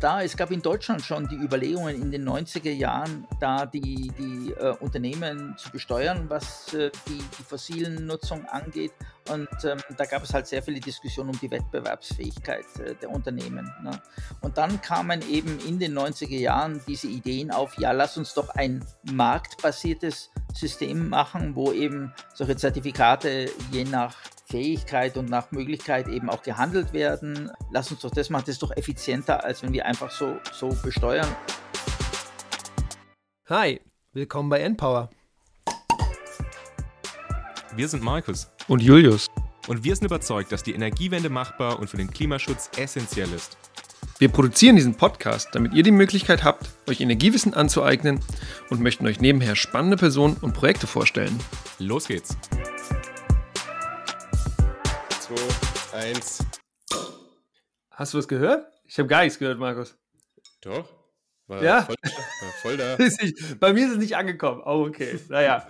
da, es gab in Deutschland schon die Überlegungen in den 90er Jahren, da die, die äh, Unternehmen zu besteuern, was äh, die, die fossilen Nutzung angeht. Und ähm, da gab es halt sehr viele Diskussionen um die Wettbewerbsfähigkeit äh, der Unternehmen. Ne? Und dann kamen eben in den 90er Jahren diese Ideen auf, ja, lass uns doch ein marktbasiertes System machen, wo eben solche Zertifikate je nach Fähigkeit und nach Möglichkeit eben auch gehandelt werden. Lass uns doch das machen, das ist doch effizienter, als wenn wir einfach so, so besteuern. Hi, willkommen bei Npower. Wir sind Markus und Julius. Und wir sind überzeugt, dass die Energiewende machbar und für den Klimaschutz essentiell ist. Wir produzieren diesen Podcast, damit ihr die Möglichkeit habt, euch Energiewissen anzueignen und möchten euch nebenher spannende Personen und Projekte vorstellen. Los geht's! Eins. Hast du was gehört? Ich habe gar nichts gehört, Markus. Doch. War ja? Voll, war voll da. Bei mir ist es nicht angekommen. Oh, okay. Naja.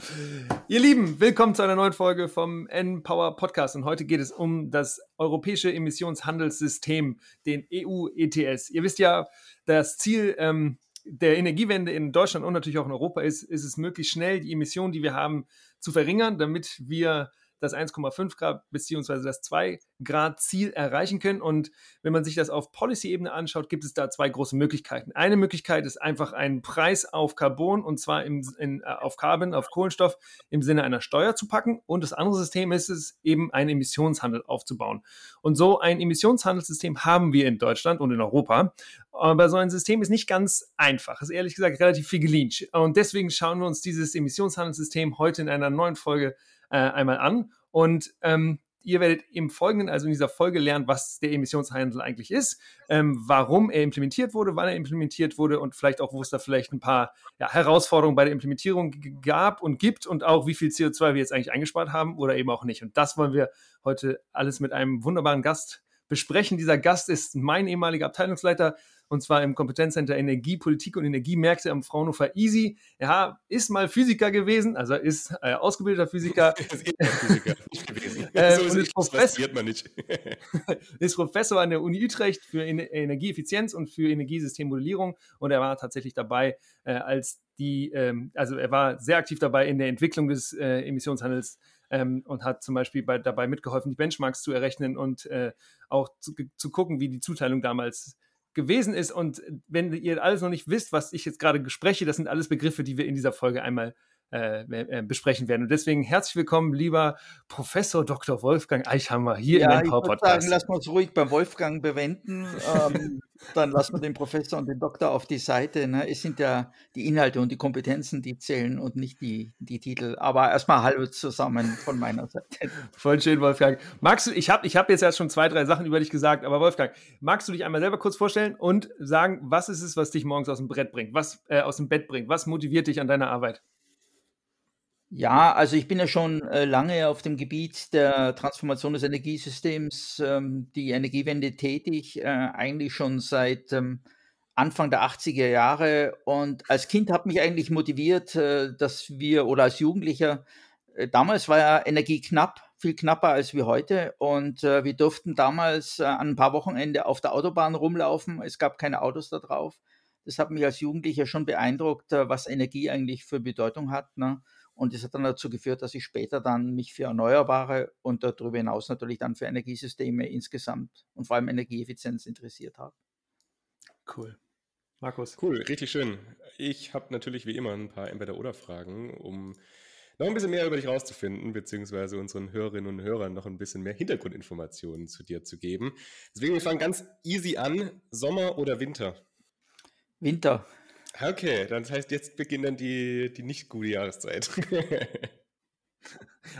Ihr Lieben, willkommen zu einer neuen Folge vom N-Power Podcast. Und heute geht es um das europäische Emissionshandelssystem, den EU-ETS. Ihr wisst ja, das Ziel ähm, der Energiewende in Deutschland und natürlich auch in Europa ist, ist es möglichst schnell, die Emissionen, die wir haben, zu verringern, damit wir das 1,5 Grad bzw. das 2 Grad Ziel erreichen können. Und wenn man sich das auf Policy-Ebene anschaut, gibt es da zwei große Möglichkeiten. Eine Möglichkeit ist einfach einen Preis auf Carbon und zwar im, in, äh, auf Carbon, auf Kohlenstoff im Sinne einer Steuer zu packen. Und das andere System ist es, eben einen Emissionshandel aufzubauen. Und so ein Emissionshandelssystem haben wir in Deutschland und in Europa. Aber so ein System ist nicht ganz einfach. Ist ehrlich gesagt relativ viel geleanscht. Und deswegen schauen wir uns dieses Emissionshandelssystem heute in einer neuen Folge an äh, einmal an. Und ähm, ihr werdet im Folgenden, also in dieser Folge lernen, was der Emissionshandel eigentlich ist, ähm, warum er implementiert wurde, wann er implementiert wurde und vielleicht auch, wo es da vielleicht ein paar ja, Herausforderungen bei der Implementierung gab und gibt und auch, wie viel CO2 wir jetzt eigentlich eingespart haben oder eben auch nicht. Und das wollen wir heute alles mit einem wunderbaren Gast besprechen. Dieser Gast ist mein ehemaliger Abteilungsleiter und zwar im Kompetenzcenter Energie, Politik und Energiemärkte am Fraunhofer Easy. Er ist mal Physiker gewesen, also ist äh, ausgebildeter Physiker. Physiker äh, so ist, Professor, man nicht. ist Professor an der Uni Utrecht für Energieeffizienz und für Energiesystemmodellierung und er war tatsächlich dabei, äh, als die, ähm, also er war sehr aktiv dabei in der Entwicklung des äh, Emissionshandels ähm, und hat zum Beispiel bei, dabei mitgeholfen, die Benchmarks zu errechnen und äh, auch zu, zu, gucken, wie die Zuteilung damals gewesen ist. Und wenn ihr alles noch nicht wisst, was ich jetzt gerade spreche, das sind alles Begriffe, die wir in dieser Folge einmal äh, äh, besprechen werden. Und deswegen herzlich willkommen, lieber Professor Dr. Wolfgang Eichhammer hier ja, im Power Podcast. Sagen, lassen wir uns ruhig beim Wolfgang bewenden. ähm, dann lassen wir den Professor und den Doktor auf die Seite. Ne? Es sind ja die Inhalte und die Kompetenzen, die zählen und nicht die, die Titel. Aber erstmal hallo zusammen von meiner Seite. Voll schön, Wolfgang. Magst du, ich habe ich hab jetzt ja schon zwei, drei Sachen über dich gesagt, aber Wolfgang, magst du dich einmal selber kurz vorstellen und sagen, was ist es, was dich morgens aus dem Brett bringt, was äh, aus dem Bett bringt? Was motiviert dich an deiner Arbeit? Ja, also ich bin ja schon äh, lange auf dem Gebiet der Transformation des Energiesystems, ähm, die Energiewende tätig, äh, eigentlich schon seit ähm, Anfang der 80er Jahre. Und als Kind hat mich eigentlich motiviert, äh, dass wir oder als Jugendlicher, äh, damals war ja Energie knapp, viel knapper als wie heute. Und äh, wir durften damals äh, an ein paar Wochenende auf der Autobahn rumlaufen. Es gab keine Autos da drauf. Das hat mich als Jugendlicher schon beeindruckt, was Energie eigentlich für Bedeutung hat. Ne? Und das hat dann dazu geführt, dass ich später dann mich für Erneuerbare und darüber hinaus natürlich dann für Energiesysteme insgesamt und vor allem Energieeffizienz interessiert habe. Cool. Markus. Cool, richtig schön. Ich habe natürlich wie immer ein paar Entweder-Oder-Fragen, um noch ein bisschen mehr über dich rauszufinden, beziehungsweise unseren Hörerinnen und Hörern noch ein bisschen mehr Hintergrundinformationen zu dir zu geben. Deswegen, wir fangen ganz easy an. Sommer oder Winter? Winter. Okay, dann das heißt, jetzt beginnt dann die, die nicht gute Jahreszeit.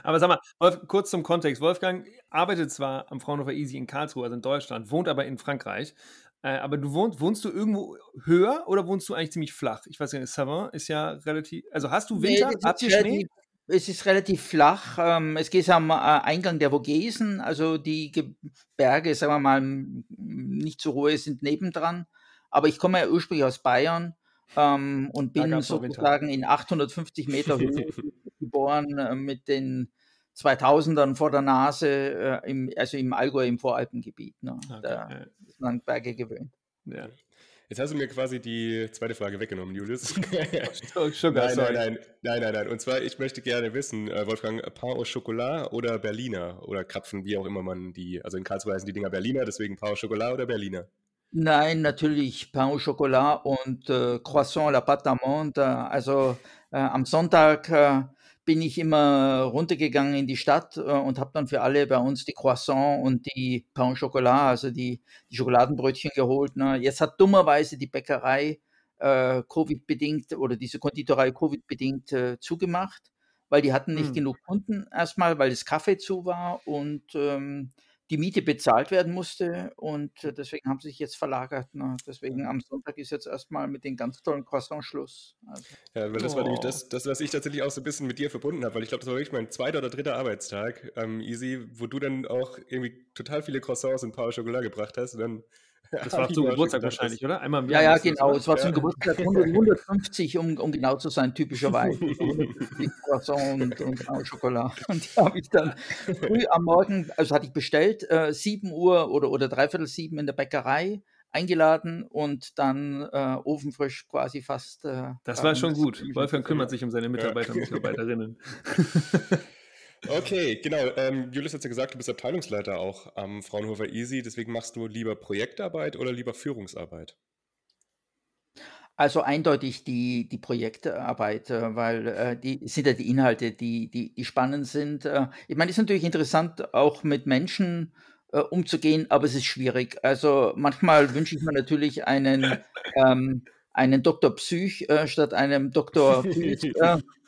aber sag mal, Wolf, kurz zum Kontext. Wolfgang arbeitet zwar am Fraunhofer Easy in Karlsruhe, also in Deutschland, wohnt aber in Frankreich. Äh, aber du wohnst, wohnst du irgendwo höher oder wohnst du eigentlich ziemlich flach? Ich weiß nicht, Savin ist ja relativ. Also hast du Winter? Nee, Habt ihr Schnee? Es ist relativ flach. Ähm, es geht am äh, Eingang der Vogesen, also die Berge, sagen wir mal, nicht so hohe sind nebendran. Aber ich komme ja ursprünglich aus Bayern ähm, und bin sozusagen in 850 Meter Höhe geboren äh, mit den 2000ern vor der Nase, äh, im, also im Allgäu, im Voralpengebiet. Ne? Okay. Da ist man Berge gewöhnt. Ja. Jetzt hast du mir quasi die zweite Frage weggenommen, Julius. Sugar, nein, nein, nein, nein, nein, nein. Und zwar, ich möchte gerne wissen, äh, Wolfgang, Pain au Chocolat oder Berliner oder Krapfen, wie auch immer man die, also in Karlsruhe heißen die Dinger Berliner, deswegen Pain au Chocolat oder Berliner? Nein, natürlich Pain au Chocolat und äh, Croissant à la pâte d'amande. Also äh, am Sonntag äh, bin ich immer runtergegangen in die Stadt äh, und habe dann für alle bei uns die Croissant und die Pain au Chocolat, also die, die Schokoladenbrötchen geholt. Ne? Jetzt hat dummerweise die Bäckerei äh, Covid-bedingt oder diese Konditorei Covid-bedingt äh, zugemacht, weil die hatten nicht hm. genug Kunden erstmal, weil das Kaffee zu war und ähm, die Miete bezahlt werden musste und äh, deswegen haben sie sich jetzt verlagert. Ne? Deswegen am Sonntag ist jetzt erstmal mit den ganz tollen Croissants Schluss. Also. Ja, weil das oh. war nämlich das, das, was ich tatsächlich auch so ein bisschen mit dir verbunden habe, weil ich glaube, das war wirklich mein zweiter oder dritter Arbeitstag, ähm, Easy, wo du dann auch irgendwie total viele Croissants und paar Schokolade gebracht hast und dann das war zum Geburtstag wahrscheinlich, oder? Einmal im Jahr. Ja, ja, genau. Es war zum Geburtstag 100, 150, um, um genau zu sein, typischerweise. 150 Croissant und, und Schokolade. Und die habe ich dann früh am Morgen, also hatte ich bestellt, äh, 7 Uhr oder, oder dreiviertel sieben in der Bäckerei eingeladen und dann äh, ofenfrisch quasi fast. Äh, das war schon gut. Wolfgang kümmert sich um seine Mitarbeiter und Mitarbeiterinnen. Okay, genau. Ähm, Julius hat ja gesagt, du bist Abteilungsleiter auch am Fraunhofer Easy. Deswegen machst du lieber Projektarbeit oder lieber Führungsarbeit? Also eindeutig die, die Projektarbeit, äh, weil äh, die sind ja die Inhalte, die, die, die spannend sind. Äh, ich meine, es ist natürlich interessant, auch mit Menschen äh, umzugehen, aber es ist schwierig. Also manchmal wünsche ich mir natürlich einen, ähm, einen Doktor Psych äh, statt einem Doktor Physik.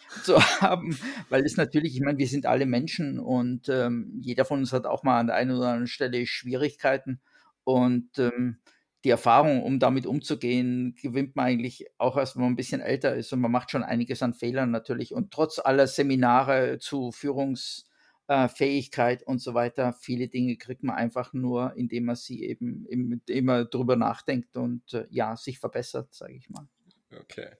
Zu haben, weil es natürlich, ich meine, wir sind alle Menschen und ähm, jeder von uns hat auch mal an der einen oder anderen Stelle Schwierigkeiten und ähm, die Erfahrung, um damit umzugehen, gewinnt man eigentlich auch erst, wenn man ein bisschen älter ist und man macht schon einiges an Fehlern natürlich und trotz aller Seminare zu Führungsfähigkeit äh, und so weiter, viele Dinge kriegt man einfach nur, indem man sie eben, immer drüber nachdenkt und äh, ja, sich verbessert, sage ich mal. Okay.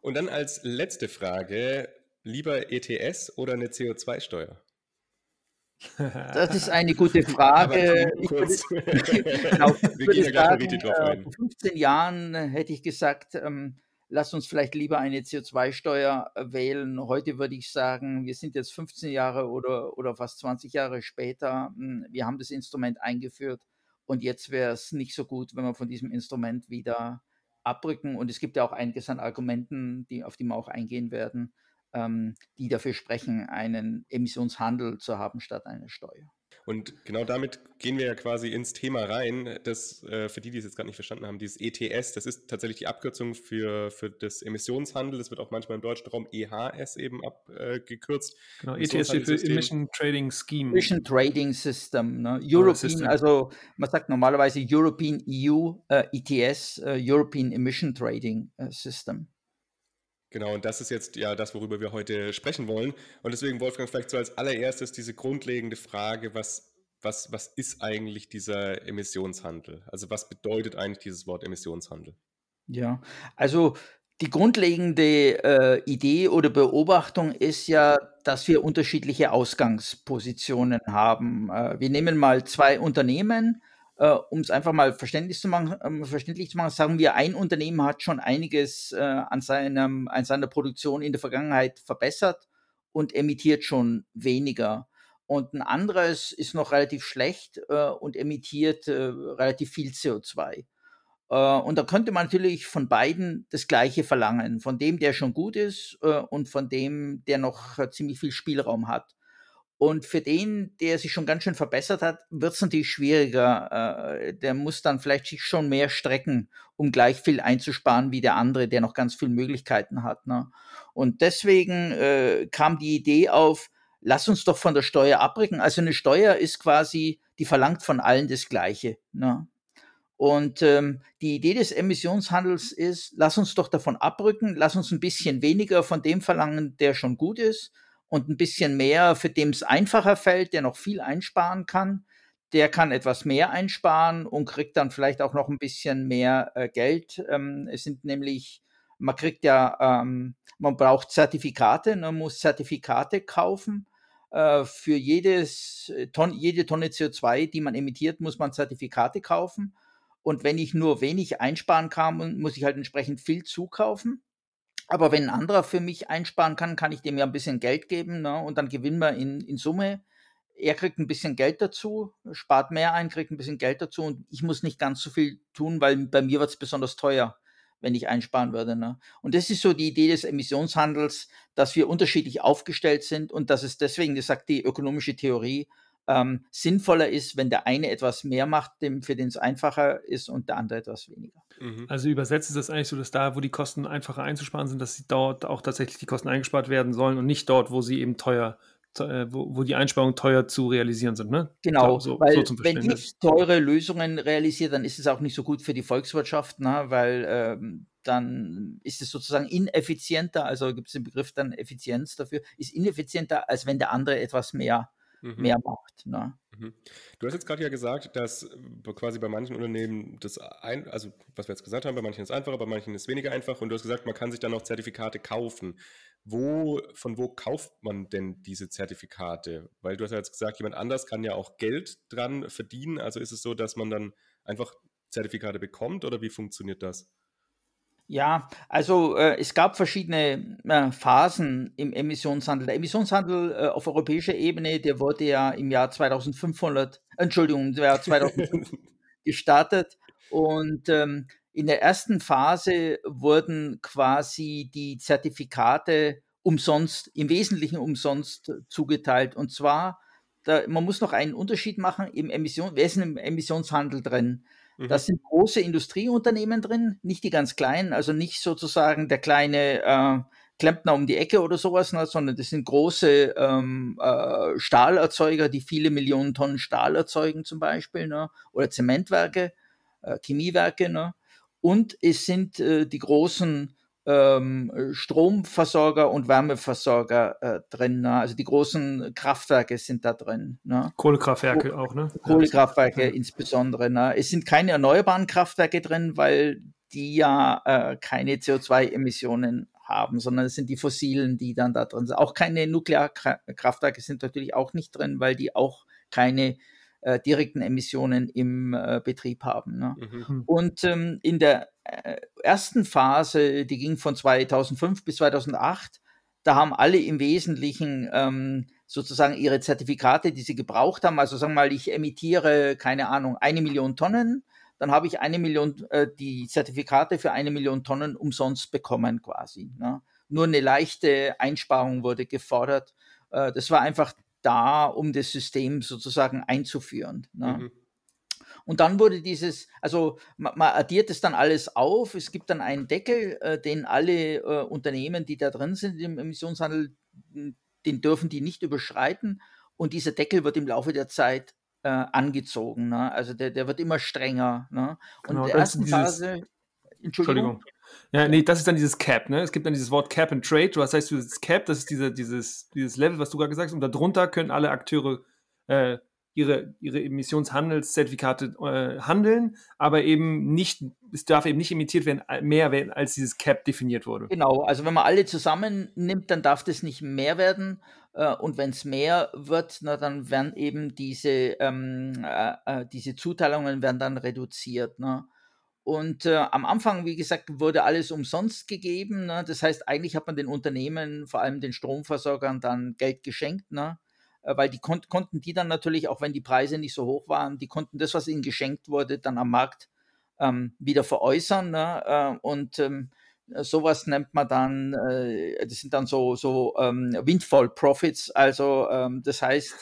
Und dann als letzte Frage, lieber ETS oder eine CO2-Steuer? Das ist eine gute Frage. Ich würde, genau, ich würde sagen, äh, vor 15 Jahren hätte ich gesagt, ähm, lass uns vielleicht lieber eine CO2-Steuer wählen. Heute würde ich sagen, wir sind jetzt 15 Jahre oder, oder fast 20 Jahre später. Hm, wir haben das Instrument eingeführt und jetzt wäre es nicht so gut, wenn wir von diesem Instrument wieder abrücken. Und es gibt ja auch einiges an Argumenten, die, auf die wir auch eingehen werden, ähm, die dafür sprechen, einen Emissionshandel zu haben statt einer Steuer. Und genau damit gehen wir ja quasi ins Thema rein. Das, äh, für die, die es jetzt gerade nicht verstanden haben, dieses ETS, das ist tatsächlich die Abkürzung für, für das Emissionshandel. Das wird auch manchmal im deutschen Raum EHS eben abgekürzt. Äh, genau, ETS steht für Emission Trading Scheme. Emission Trading System. Ne? European, System. also man sagt normalerweise European EU äh, ETS, äh, European Emission Trading äh, System. Genau, und das ist jetzt ja das, worüber wir heute sprechen wollen. Und deswegen, Wolfgang, vielleicht so als allererstes diese grundlegende Frage, was, was, was ist eigentlich dieser Emissionshandel? Also was bedeutet eigentlich dieses Wort Emissionshandel? Ja, also die grundlegende äh, Idee oder Beobachtung ist ja, dass wir unterschiedliche Ausgangspositionen haben. Äh, wir nehmen mal zwei Unternehmen, äh, um es einfach mal verständlich zu machen, ähm, verständlich zu machen, sagen wir, ein Unternehmen hat schon einiges äh, an, seinem, an seiner Produktion in der Vergangenheit verbessert und emittiert schon weniger. Und ein anderes ist noch relativ schlecht äh, und emittiert äh, relativ viel CO2. Äh, und da könnte man natürlich von beiden das Gleiche verlangen, von dem, der schon gut ist äh, und von dem, der noch ziemlich viel Spielraum hat. Und für den, der sich schon ganz schön verbessert hat, wird es natürlich schwieriger. Äh, der muss dann vielleicht sich schon mehr strecken, um gleich viel einzusparen wie der andere, der noch ganz viele Möglichkeiten hat. Ne? Und deswegen äh, kam die Idee auf, lass uns doch von der Steuer abrücken. Also eine Steuer ist quasi, die verlangt von allen das Gleiche. Ne? Und ähm, die Idee des Emissionshandels ist, lass uns doch davon abrücken, lass uns ein bisschen weniger von dem verlangen, der schon gut ist und ein bisschen mehr, für dem es einfacher fällt, der noch viel einsparen kann. Der kann etwas mehr einsparen und kriegt dann vielleicht auch noch ein bisschen mehr äh, Geld. Ähm, es sind nämlich, man kriegt ja, ähm, man braucht Zertifikate, man muss Zertifikate kaufen. Äh, für jedes Ton, jede Tonne CO2, die man emittiert, muss man Zertifikate kaufen. Und wenn ich nur wenig einsparen kann, muss ich halt entsprechend viel zukaufen. Aber wenn ein anderer für mich einsparen kann, kann ich dem ja ein bisschen Geld geben ne? und dann gewinnen wir in, in Summe. Er kriegt ein bisschen Geld dazu, spart mehr ein, kriegt ein bisschen Geld dazu und ich muss nicht ganz so viel tun, weil bei mir wird es besonders teuer, wenn ich einsparen würde. Ne? Und das ist so die Idee des Emissionshandels, dass wir unterschiedlich aufgestellt sind und dass es deswegen, das sagt die ökonomische Theorie, ähm, sinnvoller ist, wenn der eine etwas mehr macht, dem, für den es einfacher ist und der andere etwas weniger. Mhm. Also übersetzt ist das eigentlich so, dass da, wo die Kosten einfacher einzusparen sind, dass sie dort auch tatsächlich die Kosten eingespart werden sollen und nicht dort, wo sie eben teuer äh, wo, wo, die Einsparungen teuer zu realisieren sind. Ne? Genau, so, weil so wenn ich teure Lösungen realisiere, dann ist es auch nicht so gut für die Volkswirtschaft, ne? weil ähm, dann ist es sozusagen ineffizienter, also gibt es den Begriff dann Effizienz dafür, ist ineffizienter, als wenn der andere etwas mehr mhm. mehr macht. Ne? Mhm. Du hast jetzt gerade ja gesagt, dass äh, quasi bei manchen Unternehmen das ein, also was wir jetzt gesagt haben, bei manchen ist es einfacher, bei manchen ist es weniger einfach und du hast gesagt, man kann sich dann auch Zertifikate kaufen. Wo, von wo kauft man denn diese Zertifikate? Weil du hast ja jetzt gesagt, jemand anders kann ja auch Geld dran verdienen. Also ist es so, dass man dann einfach Zertifikate bekommt oder wie funktioniert das? Ja, also äh, es gab verschiedene äh, Phasen im Emissionshandel. Der Emissionshandel äh, auf europäischer Ebene, der wurde ja im Jahr 2500, Entschuldigung, im Jahr 2005 gestartet und ähm, in der ersten Phase wurden quasi die Zertifikate umsonst, im Wesentlichen umsonst zugeteilt. Und zwar, da, man muss noch einen Unterschied machen im Emission, wer ist im Emissionshandel drin? Mhm. sind große Industrieunternehmen drin, nicht die ganz kleinen, also nicht sozusagen der kleine äh, Klempner um die Ecke oder sowas, ne, sondern das sind große ähm, äh, Stahlerzeuger, die viele Millionen Tonnen Stahl erzeugen zum Beispiel, ne, oder Zementwerke, äh, Chemiewerke. Ne, und es sind äh, die großen ähm, Stromversorger und Wärmeversorger äh, drin. Ne? Also die großen Kraftwerke sind da drin. Ne? Kohlekraftwerke auch, ne? Kohlekraftwerke ja. insbesondere. Ne? Es sind keine erneuerbaren Kraftwerke drin, weil die ja äh, keine CO2-Emissionen haben, sondern es sind die fossilen, die dann da drin sind. Auch keine Nuklearkraftwerke sind natürlich auch nicht drin, weil die auch keine äh, direkten Emissionen im äh, Betrieb haben. Ne? Mhm. Hm. Und ähm, in der ersten Phase, die ging von 2005 bis 2008, da haben alle im Wesentlichen ähm, sozusagen ihre Zertifikate, die sie gebraucht haben. Also sagen wir mal, ich emittiere, keine Ahnung, eine Million Tonnen, dann habe ich eine Million, äh, die Zertifikate für eine Million Tonnen umsonst bekommen quasi. Ne? Nur eine leichte Einsparung wurde gefordert. Äh, das war einfach da, um das System sozusagen einzuführen. Ne? Mhm. Und dann wurde dieses, also man, man, addiert es dann alles auf. Es gibt dann einen Deckel, äh, den alle äh, Unternehmen, die da drin sind im Emissionshandel, den dürfen die nicht überschreiten. Und dieser Deckel wird im Laufe der Zeit äh, angezogen. Ne? Also der, der wird immer strenger. Ne? Und genau, in der ersten Phase. Entschuldigung. Entschuldigung. Ja, nee, das ist dann dieses Cap, ne? Es gibt dann dieses Wort Cap and Trade. Du hast heißt, dieses Cap, das ist diese, dieses, dieses Level, was du gerade gesagt hast, und darunter können alle Akteure äh, ihre, ihre Emissionshandelszertifikate äh, handeln, aber eben nicht, es darf eben nicht emittiert werden, mehr werden, als dieses Cap definiert wurde. Genau, also wenn man alle zusammennimmt, dann darf das nicht mehr werden. Äh, und wenn es mehr wird, na, dann werden eben diese, ähm, äh, äh, diese Zuteilungen werden dann reduziert. Ne? Und äh, am Anfang, wie gesagt, wurde alles umsonst gegeben. Ne? Das heißt, eigentlich hat man den Unternehmen, vor allem den Stromversorgern, dann Geld geschenkt, ne? Äh, weil die kon konnten die dann natürlich, auch wenn die Preise nicht so hoch waren, die konnten das, was ihnen geschenkt wurde, dann am Markt ähm, wieder veräußern. Ne? Äh, und ähm, sowas nennt man dann, äh, das sind dann so, so ähm, Windfall Profits. Also ähm, das heißt,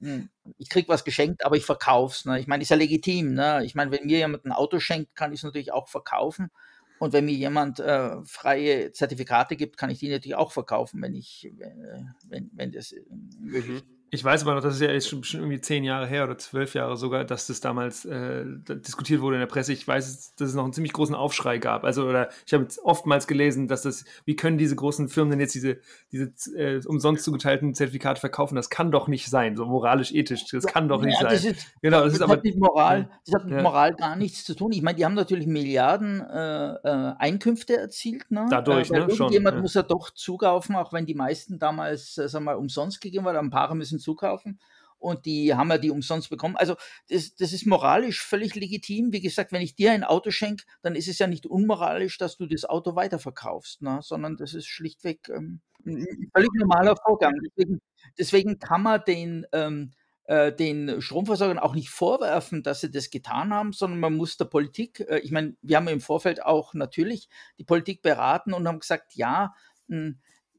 hm, ich krieg was geschenkt, aber ich verkauf's. Ne? Ich meine, ist ja legitim. Ne? Ich meine, wenn mir jemand ein Auto schenkt, kann ich es natürlich auch verkaufen. Und wenn mir jemand äh, freie Zertifikate gibt, kann ich die natürlich auch verkaufen, wenn ich, äh, wenn, wenn das möglich ist. Mhm. Ich weiß aber noch, das ist ja jetzt schon, schon, irgendwie zehn Jahre her oder zwölf Jahre sogar, dass das damals äh, diskutiert wurde in der Presse. Ich weiß, dass es noch einen ziemlich großen Aufschrei gab. Also, oder ich habe jetzt oftmals gelesen, dass das, wie können diese großen Firmen denn jetzt diese, diese äh, umsonst zugeteilten Zertifikate verkaufen? Das kann doch nicht sein, so moralisch, ethisch. Das kann doch nicht ja, sein. Ist, genau, das, das ist aber. Mit Moral, das hat mit ja. Moral gar nichts zu tun. Ich meine, die haben natürlich Milliarden äh, äh Einkünfte erzielt. Ne? Dadurch, äh, ne? Irgendjemand ja. muss ja doch zukaufen, auch wenn die meisten damals, äh, sagen wir mal, umsonst gegeben waren. Ein paar müssen zukaufen. und die haben ja die umsonst bekommen. Also das, das ist moralisch völlig legitim. Wie gesagt, wenn ich dir ein Auto schenke, dann ist es ja nicht unmoralisch, dass du das Auto weiterverkaufst, ne? sondern das ist schlichtweg ähm, ein völlig normaler Vorgang. Deswegen, deswegen kann man den, ähm, äh, den Stromversorgern auch nicht vorwerfen, dass sie das getan haben, sondern man muss der Politik, äh, ich meine, wir haben im Vorfeld auch natürlich die Politik beraten und haben gesagt, ja, mh,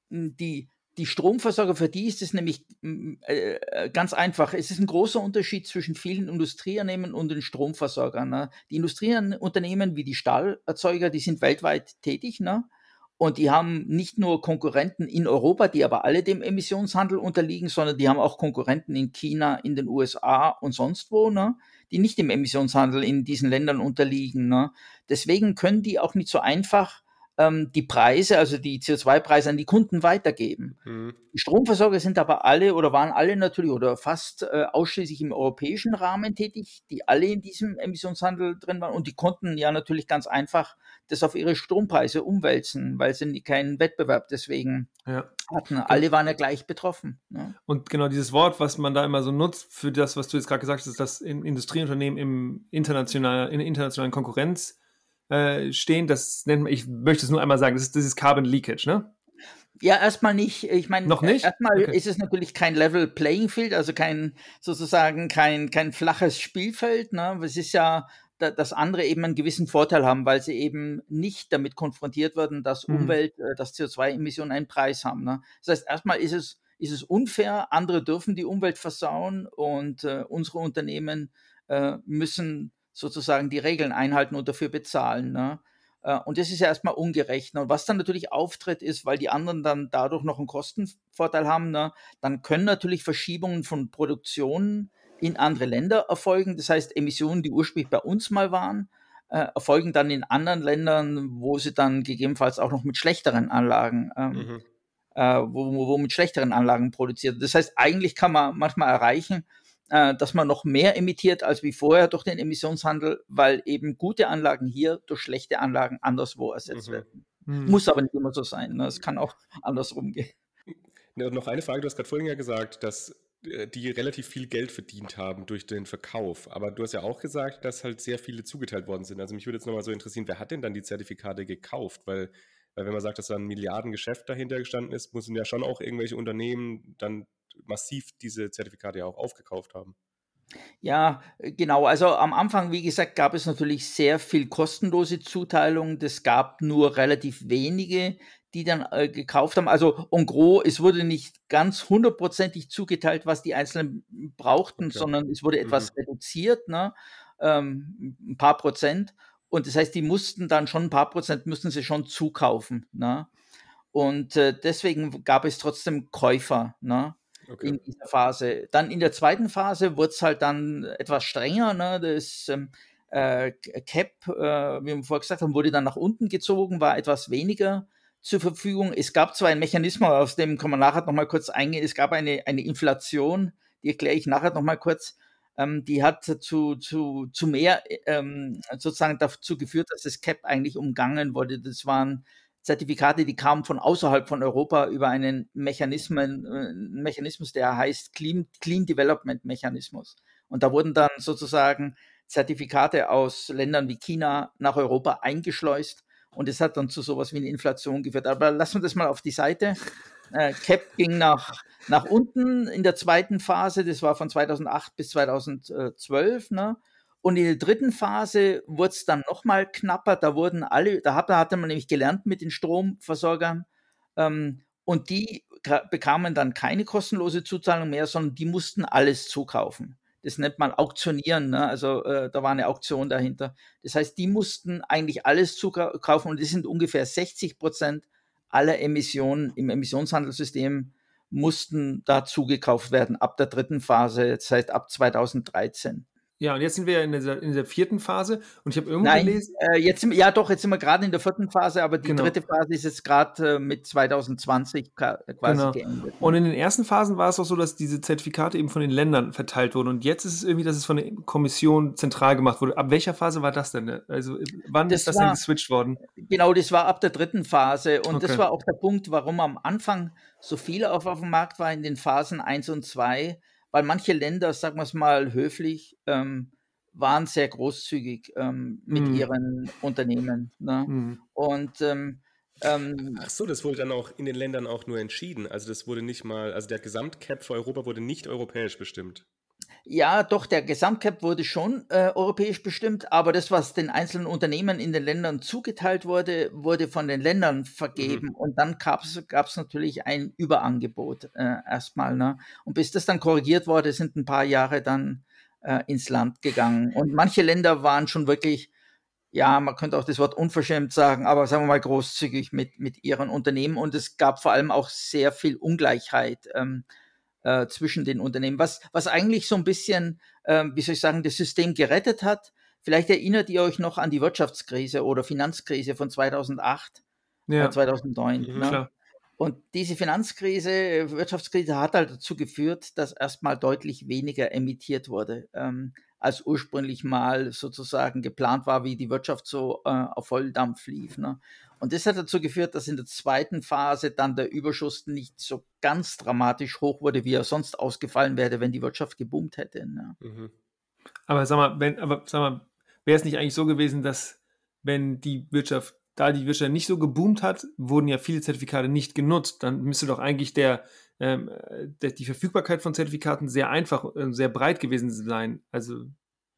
die, die Stromversorger, für die ist es nämlich äh, äh, ganz einfach. Es ist ein großer Unterschied zwischen vielen Industrieunternehmen und den Stromversorgern. Ne? Die Industrieunternehmen wie die Stahlerzeuger, die sind weltweit tätig. Ne? Und die haben nicht nur Konkurrenten in Europa, die aber alle dem Emissionshandel unterliegen, sondern die haben auch Konkurrenten in China, in den USA und sonst wo, ne? die nicht dem Emissionshandel in diesen Ländern unterliegen. Ne? Deswegen können die auch nicht so einfach ähm, die Preise, also die CO2-Preise an die Kunden weitergeben. Mhm. Die Stromversorger sind aber alle oder waren alle natürlich oder fast äh, ausschließlich im europäischen Rahmen tätig, die alle in diesem Emissionshandel drin waren und die konnten ja natürlich ganz einfach das auf ihre Strompreise umwälzen, weil sie keinen Wettbewerb deswegen ja. hatten. Alle waren ja gleich betroffen. Ja. Ne? Und genau dieses Wort, was man da immer so nutzt für das, was du jetzt gerade gesagt hast, dass Industrieunternehmen im international, in internationalen Konkurrenz äh, stehen. Das nennt man, ich möchte es nur einmal sagen, das ist, ist Carbon Leakage, ne? Ja, erstmal nicht. Ich meine, noch nicht. Erstmal okay. ist es natürlich kein Level Playing Field, also kein sozusagen kein kein flaches Spielfeld. Ne? Es ist ja, dass andere eben einen gewissen Vorteil haben, weil sie eben nicht damit konfrontiert werden, dass mhm. Umwelt, äh, dass CO2-Emissionen einen Preis haben. Ne? Das heißt, erstmal ist es ist es unfair. Andere dürfen die Umwelt versauen und äh, unsere Unternehmen äh, müssen sozusagen die Regeln einhalten und dafür bezahlen. Ne? Äh, und das ist ja erstmal ungerecht. Ne? Und was dann natürlich auftritt, ist, weil die anderen dann dadurch noch einen Kostenvorteil haben, ne? dann können natürlich Verschiebungen von Produktionen in andere Länder erfolgen. Das heißt, Emissionen, die ursprünglich bei uns mal waren, äh, erfolgen dann in anderen Ländern, wo sie dann gegebenenfalls auch noch mit schlechteren Anlagen, ähm, mhm. äh, wo, wo mit schlechteren Anlagen produziert. Das heißt, eigentlich kann man manchmal erreichen, äh, dass man noch mehr emittiert als wie vorher durch den Emissionshandel, weil eben gute Anlagen hier durch schlechte Anlagen anderswo ersetzt mhm. werden. Mhm. Muss aber nicht immer so sein. Ne? Es kann auch andersrum gehen. Ja, noch eine Frage, du hast gerade vorhin ja gesagt, dass äh, die relativ viel Geld verdient haben durch den Verkauf. Aber du hast ja auch gesagt, dass halt sehr viele zugeteilt worden sind. Also mich würde jetzt nochmal so interessieren, wer hat denn dann die Zertifikate gekauft? Weil, weil wenn man sagt, dass da ein Milliardengeschäft dahinter gestanden ist, müssen ja schon auch irgendwelche Unternehmen dann massiv diese Zertifikate ja auch aufgekauft haben. Ja, genau. Also am Anfang, wie gesagt, gab es natürlich sehr viel kostenlose Zuteilung. Es gab nur relativ wenige, die dann äh, gekauft haben. Also en gros, es wurde nicht ganz hundertprozentig zugeteilt, was die Einzelnen brauchten, okay. sondern es wurde etwas mhm. reduziert, ne? ähm, ein paar Prozent. Und das heißt, die mussten dann schon ein paar Prozent, müssten sie schon zukaufen. Ne? Und äh, deswegen gab es trotzdem Käufer. Ne? okay. in dieser Phase. Dann in der zweiten Phase wurde es halt dann etwas strenger. Ne? Das ähm, äh, Cap, äh, wie wir vorher gesagt haben, wurde dann nach unten gezogen, war etwas weniger zur Verfügung. Es gab zwar einen Mechanismus, aus dem kann man nachher nochmal kurz eingehen. Es gab eine, eine Inflation, die erkläre ich nachher nochmal kurz. Ähm, die hat zu, zu, zu mehr ähm, sozusagen dazu geführt, dass das Cap eigentlich umgangen wurde. Das waren Zertifikate, die kamen von außerhalb von Europa über einen Mechanismen, äh, Mechanismus, der heißt Clean, Clean Development Mechanismus. Und da wurden dann sozusagen Zertifikate aus Ländern wie China nach Europa eingeschleust und es hat dann zu sowas wie eine Inflation geführt. Aber lassen wir das mal auf die Seite. Äh, CAP ging nach, nach unten in der zweiten Phase, das war von 2008 bis 2012. Ne? Und in der dritten Phase wurde es dann nochmal knapper. Da wurden alle, da hatte man nämlich gelernt mit den Stromversorgern. Ähm, und die bekamen dann keine kostenlose Zuzahlung mehr, sondern die mussten alles zukaufen. Das nennt man Auktionieren. Ne? Also äh, da war eine Auktion dahinter. Das heißt, die mussten eigentlich alles zukaufen und das sind ungefähr 60 Prozent aller Emissionen im Emissionshandelssystem mussten da zugekauft werden ab der dritten Phase, seit ab 2013. Ja, und jetzt sind wir in dieser, in dieser vierten Phase und ich habe irgendwo Nein, gelesen. Äh, jetzt ja, doch, jetzt sind wir gerade in der vierten Phase, aber die genau. dritte Phase ist jetzt gerade äh, mit 2020 quasi genau. geendet. Und in den ersten Phasen war es auch so, dass diese Zertifikate eben von den Ländern verteilt wurden. Und jetzt ist es irgendwie, dass es von der Kommission zentral gemacht wurde. Ab welcher Phase war das denn? Also, wann das ist das war, denn geswitcht worden? Genau, das war ab der dritten Phase. Und okay. das war auch der Punkt, warum am Anfang so viel auf, auf dem Markt war in den Phasen 1 und 2 weil manche Länder, sagen wir es mal höflich, ähm, waren sehr großzügig ähm, mit mhm. ihren Unternehmen. Ne? Mhm. Und ähm, ähm, Ach so, das wurde dann auch in den Ländern auch nur entschieden. Also das wurde nicht mal, also der Gesamtcap für Europa wurde nicht europäisch bestimmt. Ja, doch, der Gesamtcap wurde schon äh, europäisch bestimmt, aber das, was den einzelnen Unternehmen in den Ländern zugeteilt wurde, wurde von den Ländern vergeben mhm. und dann gab es natürlich ein Überangebot äh, erstmal. Ne? Und bis das dann korrigiert wurde, sind ein paar Jahre dann äh, ins Land gegangen. Und manche Länder waren schon wirklich, ja, man könnte auch das Wort unverschämt sagen, aber sagen wir mal großzügig mit, mit ihren Unternehmen. Und es gab vor allem auch sehr viel Ungleichheit. Ähm, äh, zwischen den Unternehmen, was, was eigentlich so ein bisschen, äh, wie soll ich sagen, das System gerettet hat. Vielleicht erinnert ihr euch noch an die Wirtschaftskrise oder Finanzkrise von 2008, ja. äh, 2009. Mhm, ne? Und diese Finanzkrise, Wirtschaftskrise hat halt dazu geführt, dass erstmal deutlich weniger emittiert wurde, ähm, als ursprünglich mal sozusagen geplant war, wie die Wirtschaft so äh, auf Volldampf lief. Ne? Und das hat dazu geführt, dass in der zweiten Phase dann der Überschuss nicht so ganz dramatisch hoch wurde, wie er sonst ausgefallen wäre, wenn die Wirtschaft geboomt hätte. Ne? Mhm. Aber sag mal, wenn, aber sag mal, wäre es nicht eigentlich so gewesen, dass wenn die Wirtschaft, da die Wirtschaft nicht so geboomt hat, wurden ja viele Zertifikate nicht genutzt, dann müsste doch eigentlich der, ähm, der die Verfügbarkeit von Zertifikaten sehr einfach, äh, sehr breit gewesen sein. Also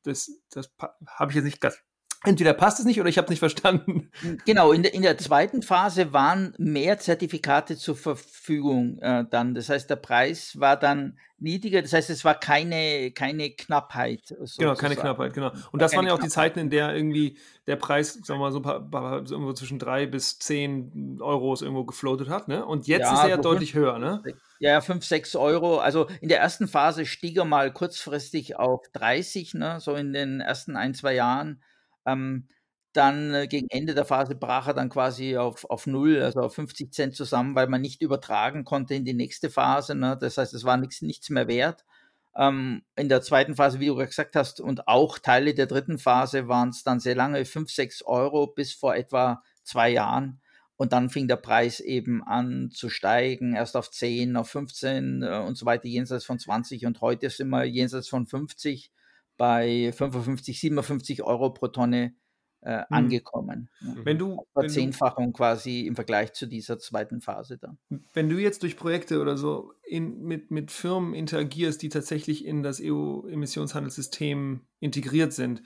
das, das habe ich jetzt nicht ganz entweder passt es nicht oder ich habe es nicht verstanden. Genau, in der, in der zweiten Phase waren mehr Zertifikate zur Verfügung äh, dann. Das heißt, der Preis war dann niedriger. Das heißt, es war keine, keine Knappheit. Sozusagen. Genau, keine Knappheit, genau. Und das waren ja auch Knappheit. die Zeiten, in der irgendwie der Preis, sagen wir mal, so, paar, so irgendwo zwischen drei bis zehn Euros irgendwo gefloatet hat. Ne? Und jetzt ja, ist er ja deutlich fünf, höher. Ne? Ja, fünf, sechs Euro. Also in der ersten Phase stieg er mal kurzfristig auf 30, ne? so in den ersten ein, zwei Jahren. Ähm, dann äh, gegen Ende der Phase brach er dann quasi auf, auf null, also auf 50 Cent zusammen, weil man nicht übertragen konnte in die nächste Phase. Ne? Das heißt, es war nichts, nichts mehr wert. Ähm, in der zweiten Phase, wie du gesagt hast, und auch Teile der dritten Phase waren es dann sehr lange, 5, 6 Euro bis vor etwa zwei Jahren. Und dann fing der Preis eben an zu steigen, erst auf 10, auf 15 äh, und so weiter, jenseits von 20. Und heute sind wir jenseits von 50 bei 55, 57 Euro pro Tonne äh, mhm. angekommen. Wenn du Verzehnfachung quasi im Vergleich zu dieser zweiten Phase dann. Wenn du jetzt durch Projekte oder so in, mit, mit Firmen interagierst, die tatsächlich in das EU-Emissionshandelssystem integriert sind,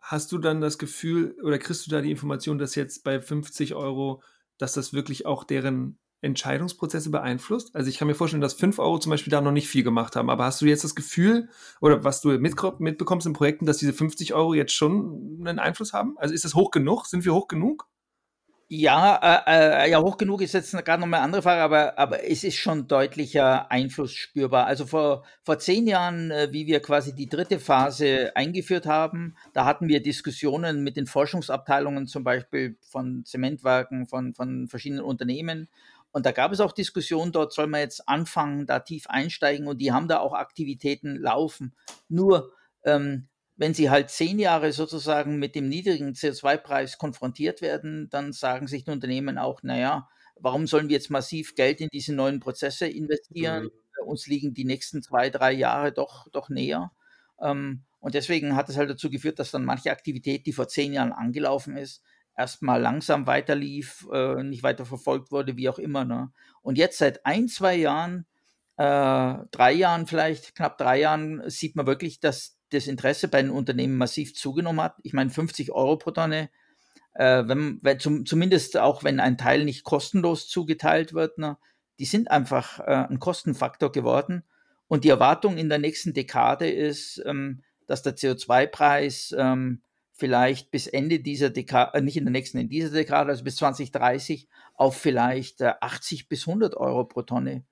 hast du dann das Gefühl oder kriegst du da die Information, dass jetzt bei 50 Euro, dass das wirklich auch deren Entscheidungsprozesse beeinflusst? Also ich kann mir vorstellen, dass 5 Euro zum Beispiel da noch nicht viel gemacht haben, aber hast du jetzt das Gefühl oder was du mitbekommst in Projekten, dass diese 50 Euro jetzt schon einen Einfluss haben? Also ist das hoch genug? Sind wir hoch genug? Ja, äh, äh, ja, hoch genug ist jetzt gerade noch mal eine andere Frage, aber, aber es ist schon deutlicher Einfluss spürbar. Also vor, vor zehn Jahren, äh, wie wir quasi die dritte Phase eingeführt haben, da hatten wir Diskussionen mit den Forschungsabteilungen zum Beispiel von Zementwerken, von, von verschiedenen Unternehmen und da gab es auch Diskussionen, dort soll man jetzt anfangen, da tief einsteigen und die haben da auch Aktivitäten laufen. Nur, ähm, wenn sie halt zehn Jahre sozusagen mit dem niedrigen CO2-Preis konfrontiert werden, dann sagen sich die Unternehmen auch, naja, warum sollen wir jetzt massiv Geld in diese neuen Prozesse investieren? Mhm. Uns liegen die nächsten zwei, drei Jahre doch, doch näher. Ähm, und deswegen hat es halt dazu geführt, dass dann manche Aktivität, die vor zehn Jahren angelaufen ist, erstmal langsam weiterlief, äh, nicht weiter verfolgt wurde, wie auch immer. Ne? Und jetzt seit ein, zwei Jahren, äh, drei Jahren vielleicht, knapp drei Jahren, sieht man wirklich, dass das Interesse bei den Unternehmen massiv zugenommen hat. Ich meine, 50 Euro pro Tonne, äh, wenn, wenn zum, zumindest auch wenn ein Teil nicht kostenlos zugeteilt wird, ne, die sind einfach äh, ein Kostenfaktor geworden. Und die Erwartung in der nächsten Dekade ist, ähm, dass der CO2-Preis ähm, vielleicht bis Ende dieser Dekade, äh, nicht in der nächsten, in dieser Dekade, also bis 2030 auf vielleicht äh, 80 bis 100 Euro pro Tonne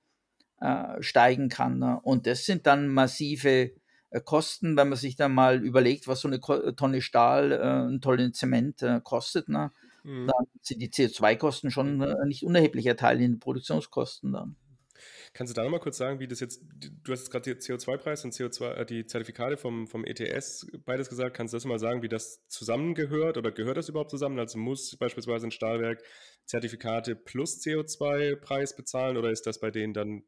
äh, steigen kann. Ne? Und das sind dann massive äh, Kosten, wenn man sich dann mal überlegt, was so eine Ko Tonne Stahl, äh, ein toller Zement äh, kostet. Ne? Mhm. Dann sind die CO2-Kosten schon äh, nicht unerheblicher Teil in den Produktionskosten dann. Kannst du da nochmal kurz sagen, wie das jetzt, du hast jetzt gerade den CO2-Preis und CO2, äh, die Zertifikate vom, vom ETS beides gesagt. Kannst du das mal sagen, wie das zusammengehört oder gehört das überhaupt zusammen? Also muss beispielsweise ein Stahlwerk Zertifikate plus CO2-Preis bezahlen oder ist das bei denen dann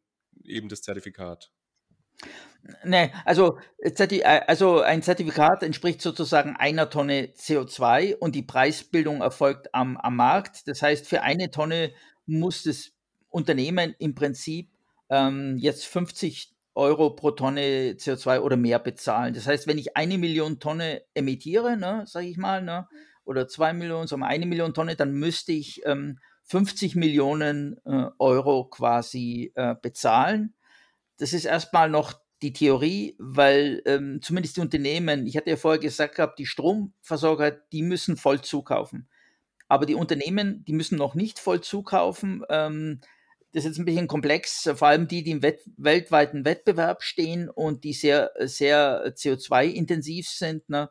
eben das Zertifikat? Nee, also, äh, also ein Zertifikat entspricht sozusagen einer Tonne CO2 und die Preisbildung erfolgt am, am Markt. Das heißt, für eine Tonne muss das Unternehmen im Prinzip ähm, jetzt 50 Euro pro Tonne CO2 oder mehr bezahlen. Das heißt, wenn ich eine Million Tonne emittiere, ne, sage ich mal, ne, oder zwei Millionen, sagen wir eine Million Tonne, dann müsste ich ähm, 50 Millionen äh, Euro quasi äh, bezahlen. Das ist erstmal noch die Theorie, weil ähm, zumindest die Unternehmen, ich hatte ja vorher gesagt gehabt, die Stromversorger, die müssen voll zukaufen. Aber die Unternehmen, die müssen noch nicht voll zukaufen. Ähm, das ist jetzt ein bisschen komplex, vor allem die, die im Wett weltweiten Wettbewerb stehen und die sehr, sehr CO2-intensiv sind. Ne?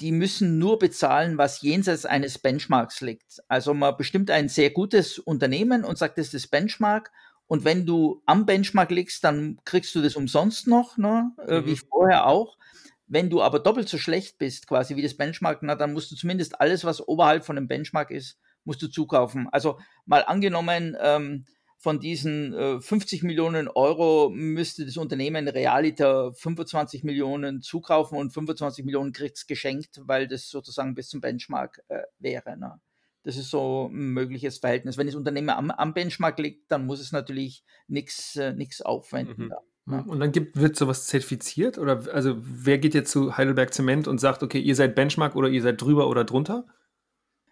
die müssen nur bezahlen, was jenseits eines Benchmarks liegt. Also man bestimmt ein sehr gutes Unternehmen und sagt, das ist das Benchmark. Und wenn du am Benchmark liegst, dann kriegst du das umsonst noch, ne? Äh, mhm. wie vorher auch. Wenn du aber doppelt so schlecht bist, quasi wie das Benchmark, na, dann musst du zumindest alles, was oberhalb von dem Benchmark ist, musst du zukaufen. Also mal angenommen, ähm, von diesen äh, 50 Millionen Euro müsste das Unternehmen Realiter 25 Millionen zukaufen und 25 Millionen kriegt es geschenkt, weil das sozusagen bis zum Benchmark äh, wäre. Ne? Das ist so ein mögliches Verhältnis. Wenn das Unternehmen am, am Benchmark liegt, dann muss es natürlich nichts äh, aufwenden. Mhm. Da. Ja. Und dann gibt, wird sowas zertifiziert? Oder also wer geht jetzt zu Heidelberg Zement und sagt, okay, ihr seid Benchmark oder ihr seid drüber oder drunter?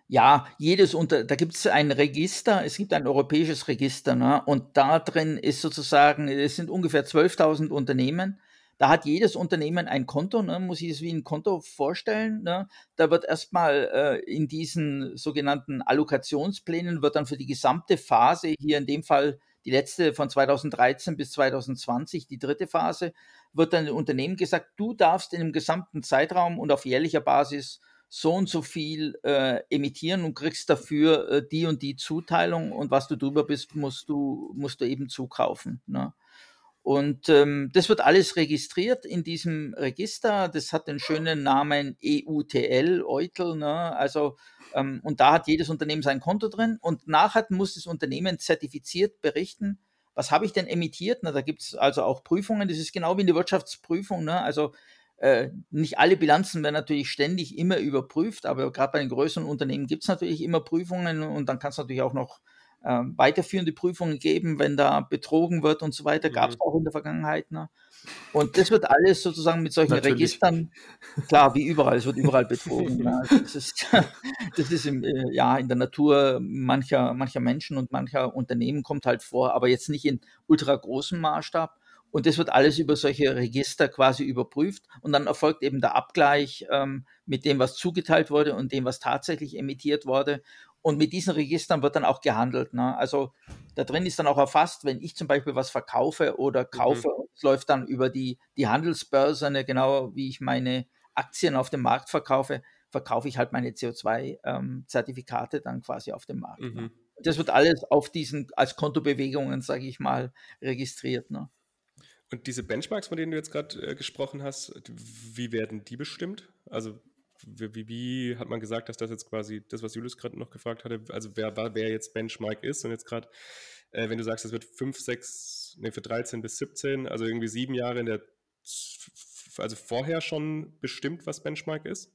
Ja, jedes unter, da gibt es ein Register, es gibt ein europäisches Register, ne? und da drin ist sozusagen, es sind ungefähr 12.000 Unternehmen. Da hat jedes Unternehmen ein Konto, ne? muss ich es wie ein Konto vorstellen. Ne? Da wird erstmal äh, in diesen sogenannten Allokationsplänen, wird dann für die gesamte Phase, hier in dem Fall die letzte von 2013 bis 2020, die dritte Phase, wird dann dem Unternehmen gesagt, du darfst in dem gesamten Zeitraum und auf jährlicher Basis so und so viel äh, emittieren und kriegst dafür äh, die und die Zuteilung und was du drüber bist, musst du, musst du eben zukaufen. Ne? Und ähm, das wird alles registriert in diesem Register. Das hat den schönen Namen EUTL, EUTL. Ne? Also, ähm, und da hat jedes Unternehmen sein Konto drin. Und nachher muss das Unternehmen zertifiziert berichten, was habe ich denn emittiert? Na, da gibt es also auch Prüfungen. Das ist genau wie eine Wirtschaftsprüfung. Ne? Also äh, nicht alle Bilanzen werden natürlich ständig immer überprüft, aber gerade bei den größeren Unternehmen gibt es natürlich immer Prüfungen und dann kann es natürlich auch noch äh, weiterführende Prüfungen geben, wenn da betrogen wird und so weiter. Gab es mhm. auch in der Vergangenheit. Ne? Und das wird alles sozusagen mit solchen Natürlich. Registern, klar, wie überall, es wird überall betrogen. ne? Also das ist, das ist im, äh, ja, in der Natur mancher, mancher Menschen und mancher Unternehmen kommt halt vor, aber jetzt nicht in ultra großem Maßstab. Und das wird alles über solche Register quasi überprüft. Und dann erfolgt eben der Abgleich ähm, mit dem, was zugeteilt wurde und dem, was tatsächlich emittiert wurde. Und mit diesen Registern wird dann auch gehandelt. Ne? Also da drin ist dann auch erfasst, wenn ich zum Beispiel was verkaufe oder mhm. kaufe, mhm. es läuft dann über die, die Handelsbörse, ne, genau wie ich meine Aktien auf dem Markt verkaufe, verkaufe ich halt meine CO2-Zertifikate ähm, dann quasi auf dem Markt. Ne? Mhm. Ne? Das wird alles auf diesen, als Kontobewegungen, sage ich mal, registriert. Ne? Und diese Benchmarks, von denen du jetzt gerade äh, gesprochen hast, wie werden die bestimmt? Also wie, wie, hat man gesagt, dass das jetzt quasi das, was Julius gerade noch gefragt hatte, also wer, wer jetzt Benchmark ist und jetzt gerade, äh, wenn du sagst, das wird 5, 6, nee, für 13 bis 17, also irgendwie sieben Jahre in der, also vorher schon bestimmt, was Benchmark ist?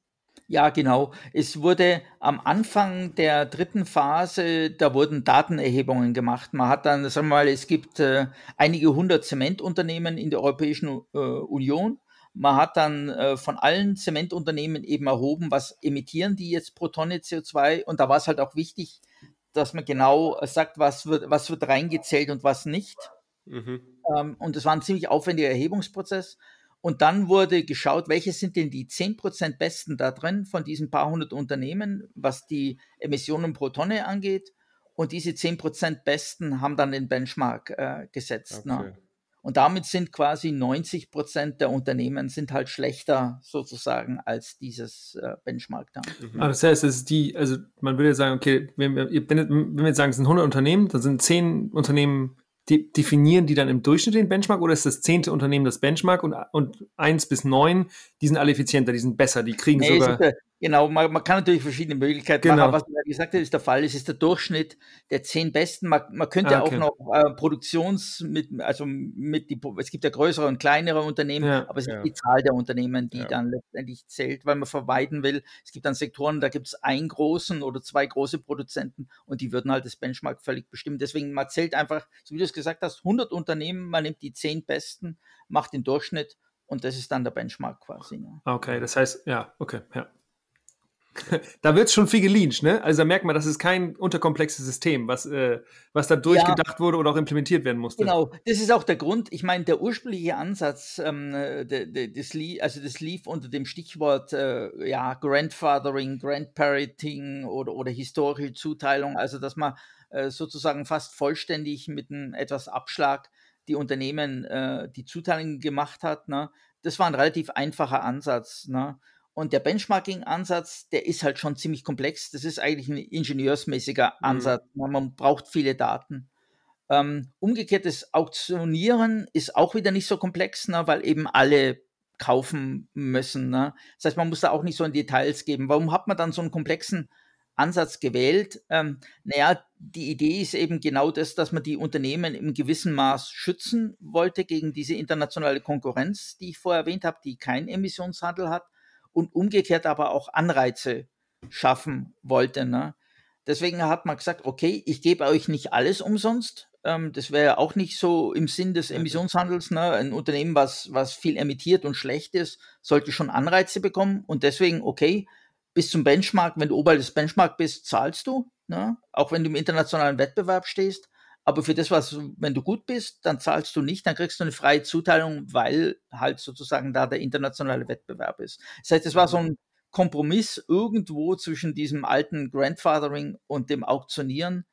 Ja, genau. Es wurde am Anfang der dritten Phase, da wurden Datenerhebungen gemacht. Man hat dann, sagen wir mal, es gibt äh, einige hundert Zementunternehmen in der Europäischen äh, Union. Man hat dann äh, von allen Zementunternehmen eben erhoben, was emittieren die jetzt pro Tonne CO2. Und da war es halt auch wichtig, dass man genau sagt, was wird, was wird reingezählt und was nicht. Mhm. Ähm, und es war ein ziemlich aufwendiger Erhebungsprozess. Und dann wurde geschaut, welche sind denn die 10% besten da drin von diesen paar hundert Unternehmen, was die Emissionen pro Tonne angeht. Und diese 10% besten haben dann den Benchmark äh, gesetzt. Ne? Okay. Ne? Und damit sind quasi 90% der Unternehmen sind halt schlechter sozusagen als dieses äh, Benchmark da. Mhm. Ah, das heißt, es ist die, also man würde sagen, okay, wenn wir, wenn wir jetzt sagen, es sind 100 Unternehmen, dann sind 10 Unternehmen de definieren die dann im Durchschnitt den Benchmark oder ist das zehnte Unternehmen das Benchmark und, und eins bis neun, die sind alle effizienter, die sind besser, die kriegen nee, sogar. Der, Genau, man, man, kann natürlich verschiedene Möglichkeiten genau. machen. Was du gesagt hast, ist der Fall. Es ist der Durchschnitt der zehn Besten. Man, man könnte ah, okay. auch noch äh, Produktions mit, also mit die, es gibt ja größere und kleinere Unternehmen, ja, aber es ja. ist die Zahl der Unternehmen, die ja. dann letztendlich zählt, weil man vermeiden will. Es gibt dann Sektoren, da gibt es einen großen oder zwei große Produzenten und die würden halt das Benchmark völlig bestimmen. Deswegen man zählt einfach, so wie du es gesagt hast, 100 Unternehmen, man nimmt die zehn Besten, macht den Durchschnitt und das ist dann der Benchmark quasi. Okay, das heißt, ja, okay, ja. da wird es schon viel geleanscht, ne? Also da merkt man, das ist kein unterkomplexes System, was, äh, was da durchgedacht ja, wurde oder auch implementiert werden musste. Genau, das ist auch der Grund. Ich meine, der ursprüngliche Ansatz, ähm, de, des also das lief unter dem Stichwort äh, ja, Grandfathering, Grandparenting oder, oder historische Zuteilung, also dass man äh, sozusagen fast vollständig mit einem etwas Abschlag die Unternehmen äh, die Zuteilung gemacht hat. Ne? Das war ein relativ einfacher Ansatz. Ne? Und der Benchmarking-Ansatz, der ist halt schon ziemlich komplex. Das ist eigentlich ein ingenieursmäßiger mhm. Ansatz. Mhm. Man braucht viele Daten. Ähm, umgekehrtes Auktionieren ist auch wieder nicht so komplex, ne, weil eben alle kaufen müssen. Ne? Das heißt, man muss da auch nicht so in Details geben. Warum hat man dann so einen komplexen Ansatz gewählt? Ähm, naja, die Idee ist eben genau das, dass man die Unternehmen im gewissen Maß schützen wollte gegen diese internationale Konkurrenz, die ich vorher erwähnt habe, die keinen Emissionshandel hat und umgekehrt aber auch Anreize schaffen wollte. Ne? Deswegen hat man gesagt, okay, ich gebe euch nicht alles umsonst. Ähm, das wäre auch nicht so im Sinn des Emissionshandels. Ne? Ein Unternehmen, was, was viel emittiert und schlecht ist, sollte schon Anreize bekommen. Und deswegen, okay, bis zum Benchmark, wenn du oberhalb des Benchmark bist, zahlst du, ne? auch wenn du im internationalen Wettbewerb stehst. Aber für das, was, wenn du gut bist, dann zahlst du nicht, dann kriegst du eine freie Zuteilung, weil halt sozusagen da der internationale Wettbewerb ist. Das heißt, es war so ein Kompromiss irgendwo zwischen diesem alten Grandfathering und dem Auktionieren.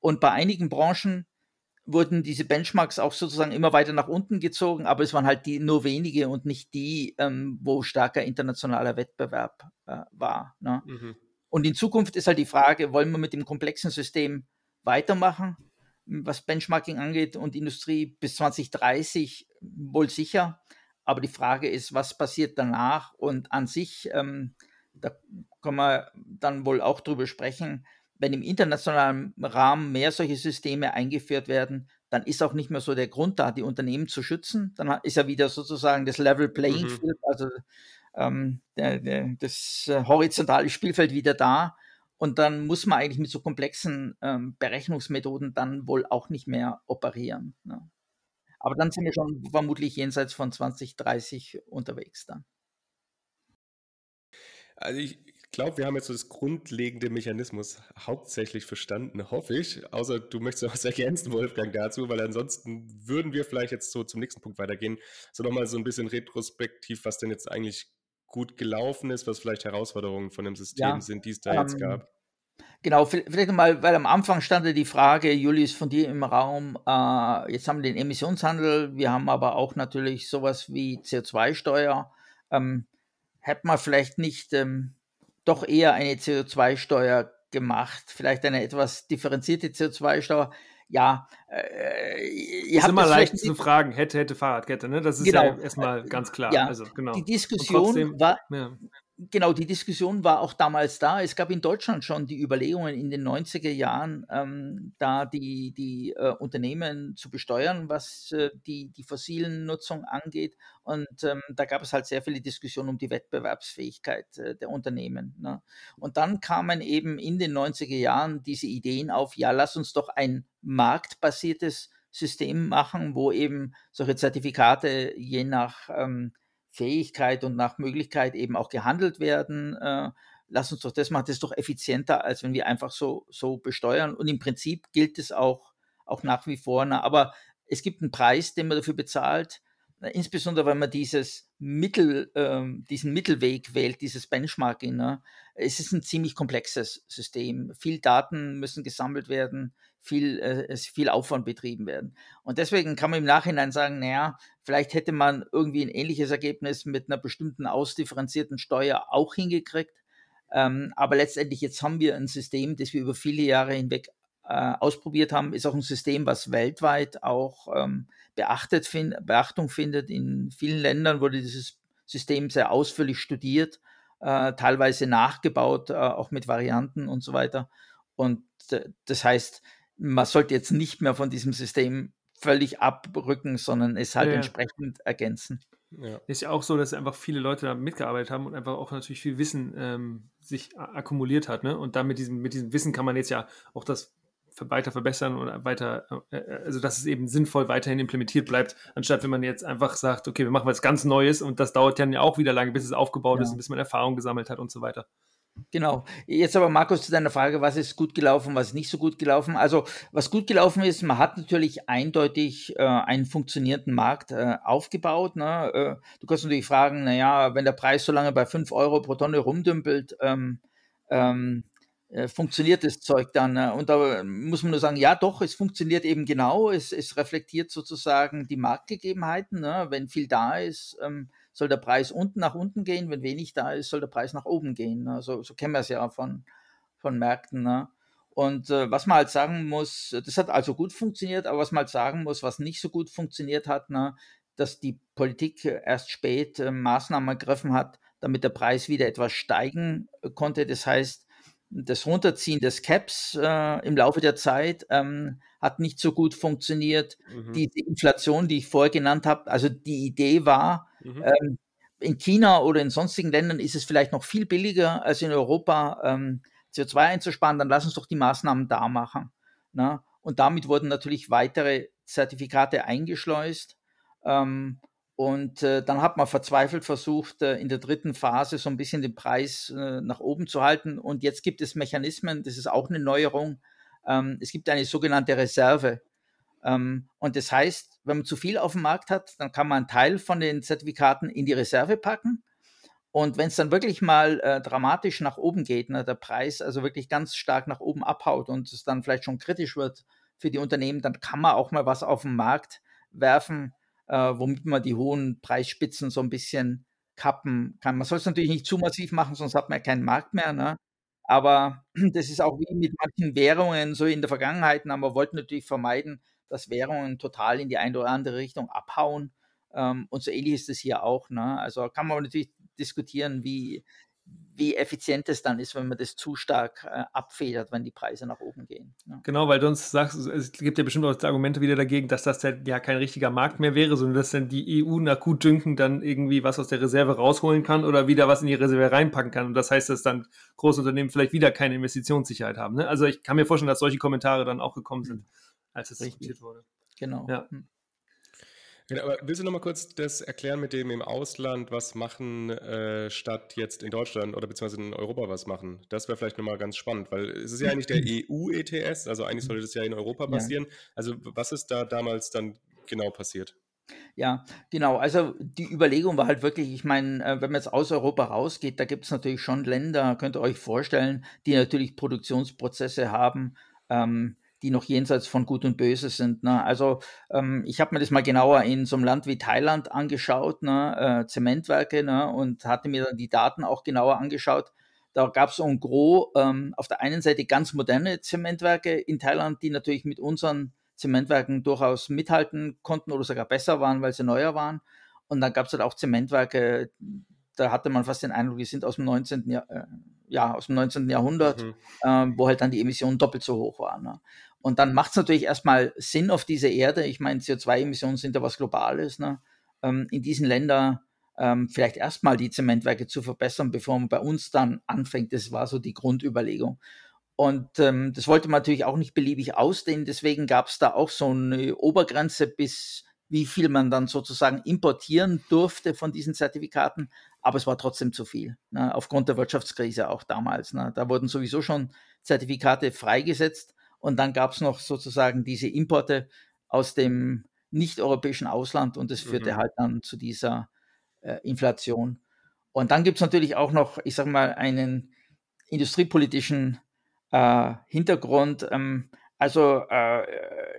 Und bei einigen Branchen wurden diese Benchmarks auch sozusagen immer weiter nach unten gezogen, aber es waren halt die nur wenige und nicht die, ähm, wo starker internationaler Wettbewerb äh, war. Ne? Mhm. Und in Zukunft ist halt die Frage, wollen wir mit dem komplexen System weitermachen? Was Benchmarking angeht und Industrie bis 2030 wohl sicher. Aber die Frage ist, was passiert danach? Und an sich, ähm, da können wir dann wohl auch drüber sprechen, wenn im internationalen Rahmen mehr solche Systeme eingeführt werden, dann ist auch nicht mehr so der Grund da, die Unternehmen zu schützen. Dann ist ja wieder sozusagen das Level Playing mhm. Field, also ähm, der, der, das äh, horizontale Spielfeld wieder da. Und dann muss man eigentlich mit so komplexen ähm, Berechnungsmethoden dann wohl auch nicht mehr operieren. Ne? Aber dann sind wir schon vermutlich jenseits von 2030 unterwegs dann. Also ich glaube, wir haben jetzt so das grundlegende Mechanismus hauptsächlich verstanden, hoffe ich. Außer du möchtest noch was ergänzen, Wolfgang, dazu, weil ansonsten würden wir vielleicht jetzt so zum nächsten Punkt weitergehen. So nochmal so ein bisschen retrospektiv, was denn jetzt eigentlich gut gelaufen ist, was vielleicht Herausforderungen von dem System ja, sind, die es da ähm, jetzt gab. Genau, vielleicht nochmal, weil am Anfang stand ja die Frage, Julius, von dir im Raum, äh, jetzt haben wir den Emissionshandel, wir haben aber auch natürlich sowas wie CO2-Steuer. Ähm, hätte man vielleicht nicht ähm, doch eher eine CO2-Steuer gemacht, vielleicht eine etwas differenzierte CO2-Steuer? Ja, äh, ihr ist immer leicht zu fragen, hätte, hätte Fahrradkette, ne? Das ist genau, ja erstmal ganz klar. Ja, also, genau. Die Diskussion trotzdem, war, ja. Genau, die Diskussion war auch damals da. Es gab in Deutschland schon die Überlegungen in den 90er Jahren, ähm, da die, die äh, Unternehmen zu besteuern, was äh, die, die fossilen Nutzung angeht. Und ähm, da gab es halt sehr viele Diskussionen um die Wettbewerbsfähigkeit äh, der Unternehmen. Ne? Und dann kamen eben in den 90er Jahren diese Ideen auf, ja, lass uns doch ein marktbasiertes System machen, wo eben solche Zertifikate je nach ähm, Fähigkeit und nach Möglichkeit eben auch gehandelt werden. Äh, lass uns doch das machen, das ist doch effizienter, als wenn wir einfach so, so besteuern. Und im Prinzip gilt es auch, auch nach wie vor. Na, aber es gibt einen Preis, den man dafür bezahlt, insbesondere wenn man dieses Mittel, ähm, diesen Mittelweg wählt, dieses Benchmarking. Ne? Es ist ein ziemlich komplexes System. Viel Daten müssen gesammelt werden viel, äh, viel Aufwand betrieben werden. Und deswegen kann man im Nachhinein sagen, naja, vielleicht hätte man irgendwie ein ähnliches Ergebnis mit einer bestimmten ausdifferenzierten Steuer auch hingekriegt. Ähm, aber letztendlich jetzt haben wir ein System, das wir über viele Jahre hinweg äh, ausprobiert haben, ist auch ein System, was weltweit auch ähm, beachtet find, Beachtung findet. In vielen Ländern wurde dieses System sehr ausführlich studiert äh, teilweise nachgebaut, äh, auch mit Varianten und so weiter. Und äh, das heißt, man sollte jetzt nicht mehr von diesem System völlig abrücken, sondern es halt ja. entsprechend ergänzen. Ja. Ist ja auch so, dass einfach viele Leute da mitgearbeitet haben und einfach auch natürlich viel Wissen ähm, sich akkumuliert hat. Ne? Und da mit diesem, mit diesem Wissen kann man jetzt ja auch das weiter verbessern und weiter, äh, äh, also dass es eben sinnvoll weiterhin implementiert bleibt, anstatt wenn man jetzt einfach sagt, okay, wir machen was ganz Neues und das dauert dann ja auch wieder lange, bis es aufgebaut ja. ist und bis man Erfahrung gesammelt hat und so weiter. Genau. Jetzt aber, Markus, zu deiner Frage, was ist gut gelaufen, was ist nicht so gut gelaufen? Also, was gut gelaufen ist, man hat natürlich eindeutig äh, einen funktionierenden Markt äh, aufgebaut. Ne? Äh, du kannst natürlich fragen, naja, wenn der Preis so lange bei 5 Euro pro Tonne rumdümpelt, ähm, ähm, äh, funktioniert das Zeug dann? Ne? Und da muss man nur sagen, ja doch, es funktioniert eben genau. Es, es reflektiert sozusagen die Marktgegebenheiten. Ne? Wenn viel da ist, ähm, soll der Preis unten nach unten gehen, wenn wenig da ist, soll der Preis nach oben gehen. Ne? So, so kennen wir es ja von, von Märkten. Ne? Und äh, was man halt sagen muss, das hat also gut funktioniert, aber was man halt sagen muss, was nicht so gut funktioniert hat, ne, dass die Politik erst spät äh, Maßnahmen ergriffen hat, damit der Preis wieder etwas steigen äh, konnte. Das heißt, das Runterziehen des Caps äh, im Laufe der Zeit ähm, hat nicht so gut funktioniert. Mhm. Die, die, Inflation, die ich vorher genannt habe, also die Idee war, Mhm. Ähm, in China oder in sonstigen Ländern ist es vielleicht noch viel billiger als in Europa ähm, CO2 einzusparen, dann lass uns doch die Maßnahmen da machen. Ne? Und damit wurden natürlich weitere Zertifikate eingeschleust. Ähm, und äh, dann hat man verzweifelt versucht, äh, in der dritten Phase so ein bisschen den Preis äh, nach oben zu halten. Und jetzt gibt es Mechanismen, das ist auch eine Neuerung. Ähm, es gibt eine sogenannte Reserve. Ähm, und das heißt, wenn man zu viel auf dem Markt hat, dann kann man einen Teil von den Zertifikaten in die Reserve packen. Und wenn es dann wirklich mal äh, dramatisch nach oben geht, ne, der Preis also wirklich ganz stark nach oben abhaut und es dann vielleicht schon kritisch wird für die Unternehmen, dann kann man auch mal was auf den Markt werfen, äh, womit man die hohen Preisspitzen so ein bisschen kappen kann. Man soll es natürlich nicht zu massiv machen, sonst hat man ja keinen Markt mehr. Ne? Aber das ist auch wie mit manchen Währungen so in der Vergangenheit. Aber wir wollten natürlich vermeiden, dass Währungen total in die eine oder andere Richtung abhauen. Ähm, und so ähnlich ist es hier auch. Ne? Also kann man natürlich diskutieren, wie, wie effizient es dann ist, wenn man das zu stark äh, abfedert, wenn die Preise nach oben gehen. Ja. Genau, weil du uns sagst, es gibt ja bestimmt auch Argumente wieder dagegen, dass das ja kein richtiger Markt mehr wäre, sondern dass dann die EU nach Gutdünken dann irgendwie was aus der Reserve rausholen kann oder wieder was in die Reserve reinpacken kann. Und das heißt, dass dann große Unternehmen vielleicht wieder keine Investitionssicherheit haben. Ne? Also ich kann mir vorstellen, dass solche Kommentare dann auch gekommen sind. Mhm als es Richtig. diskutiert wurde. Genau. Ja. Hm. Genau, aber willst du noch mal kurz das erklären mit dem im Ausland was machen, äh, statt jetzt in Deutschland oder beziehungsweise in Europa was machen? Das wäre vielleicht nochmal ganz spannend, weil es ist ja eigentlich der EU-ETS, also eigentlich sollte das ja in Europa passieren. Ja. Also was ist da damals dann genau passiert? Ja, genau. Also die Überlegung war halt wirklich, ich meine, äh, wenn man jetzt aus Europa rausgeht, da gibt es natürlich schon Länder, könnt ihr euch vorstellen, die natürlich Produktionsprozesse haben, ähm, die noch jenseits von Gut und Böse sind. Ne? Also ähm, ich habe mir das mal genauer in so einem Land wie Thailand angeschaut, ne? äh, Zementwerke, ne? und hatte mir dann die Daten auch genauer angeschaut. Da gab es en gros ähm, auf der einen Seite ganz moderne Zementwerke in Thailand, die natürlich mit unseren Zementwerken durchaus mithalten konnten oder sogar besser waren, weil sie neuer waren. Und dann gab es halt auch Zementwerke, da hatte man fast den Eindruck, die sind aus dem 19. Jahr, äh, ja, aus dem 19. Jahrhundert, mhm. äh, wo halt dann die Emissionen doppelt so hoch waren. Ne? Und dann macht es natürlich erstmal Sinn auf dieser Erde. Ich meine, CO2-Emissionen sind ja was Globales. Ne? Ähm, in diesen Ländern ähm, vielleicht erstmal die Zementwerke zu verbessern, bevor man bei uns dann anfängt. Das war so die Grundüberlegung. Und ähm, das wollte man natürlich auch nicht beliebig ausdehnen. Deswegen gab es da auch so eine Obergrenze, bis wie viel man dann sozusagen importieren durfte von diesen Zertifikaten. Aber es war trotzdem zu viel, ne? aufgrund der Wirtschaftskrise auch damals. Ne? Da wurden sowieso schon Zertifikate freigesetzt und dann gab es noch sozusagen diese Importe aus dem nicht-europäischen Ausland und das führte mhm. halt dann zu dieser äh, Inflation. Und dann gibt es natürlich auch noch, ich sage mal, einen industriepolitischen äh, Hintergrund. Ähm, also äh,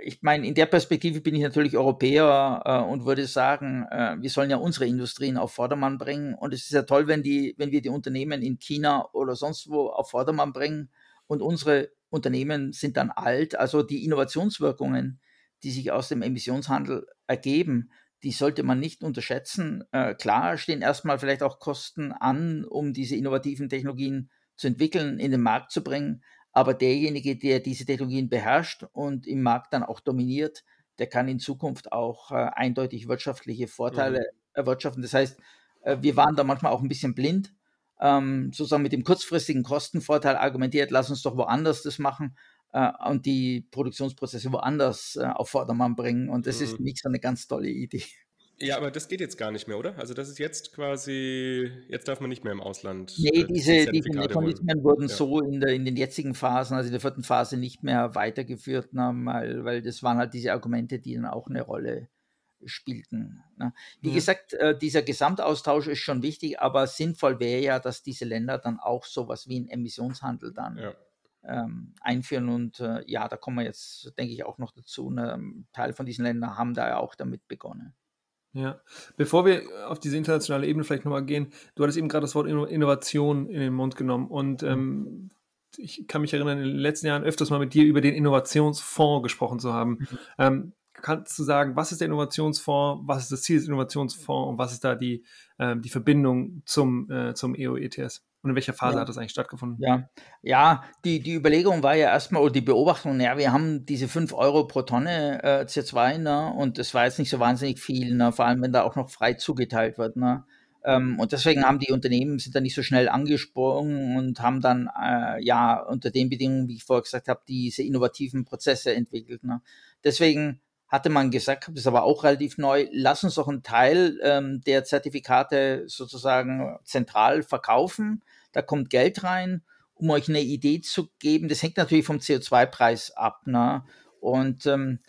ich meine, in der Perspektive bin ich natürlich Europäer äh, und würde sagen, äh, wir sollen ja unsere Industrien auf Vordermann bringen. Und es ist ja toll, wenn, die, wenn wir die Unternehmen in China oder sonst wo auf Vordermann bringen und unsere Unternehmen sind dann alt. Also die Innovationswirkungen, die sich aus dem Emissionshandel ergeben, die sollte man nicht unterschätzen. Äh, klar stehen erstmal vielleicht auch Kosten an, um diese innovativen Technologien zu entwickeln, in den Markt zu bringen. Aber derjenige, der diese Technologien beherrscht und im Markt dann auch dominiert, der kann in Zukunft auch äh, eindeutig wirtschaftliche Vorteile mhm. erwirtschaften. Das heißt, äh, wir waren da manchmal auch ein bisschen blind, ähm, sozusagen mit dem kurzfristigen Kostenvorteil argumentiert, lass uns doch woanders das machen äh, und die Produktionsprozesse woanders äh, auf Vordermann bringen. Und das mhm. ist nicht so eine ganz tolle Idee. Ja, aber das geht jetzt gar nicht mehr, oder? Also das ist jetzt quasi, jetzt darf man nicht mehr im Ausland. Nee, äh, diese, diese Mechanismen wurden ja. so in, der, in den jetzigen Phasen, also in der vierten Phase, nicht mehr weitergeführt, ne, weil, weil das waren halt diese Argumente, die dann auch eine Rolle spielten. Ne. Wie ja. gesagt, äh, dieser Gesamtaustausch ist schon wichtig, aber sinnvoll wäre ja, dass diese Länder dann auch sowas wie einen Emissionshandel dann ja. ähm, einführen. Und äh, ja, da kommen wir jetzt, denke ich, auch noch dazu. Ne, ein Teil von diesen Ländern haben da ja auch damit begonnen. Ja, bevor wir auf diese internationale Ebene vielleicht nochmal gehen, du hattest eben gerade das Wort Innovation in den Mund genommen und ähm, ich kann mich erinnern, in den letzten Jahren öfters mal mit dir über den Innovationsfonds gesprochen zu haben. Mhm. Ähm, kannst du sagen, was ist der Innovationsfonds, was ist das Ziel des Innovationsfonds und was ist da die, ähm, die Verbindung zum, äh, zum EO-ETS? Und in welcher Phase ja. hat das eigentlich stattgefunden? Ja, ja die, die Überlegung war ja erstmal, oder die Beobachtung, ja, wir haben diese 5 Euro pro Tonne äh, CO2, ne, und das war jetzt nicht so wahnsinnig viel, ne, vor allem wenn da auch noch frei zugeteilt wird. Ne. Ähm, und deswegen haben die Unternehmen, sind da nicht so schnell angesprungen und haben dann, äh, ja, unter den Bedingungen, wie ich vorher gesagt habe, diese innovativen Prozesse entwickelt. Ne. Deswegen hatte man gesagt, das ist aber auch relativ neu, lass uns doch einen Teil ähm, der Zertifikate sozusagen zentral verkaufen. Da kommt Geld rein, um euch eine Idee zu geben. Das hängt natürlich vom CO2-Preis ab. Ne? Und ähm,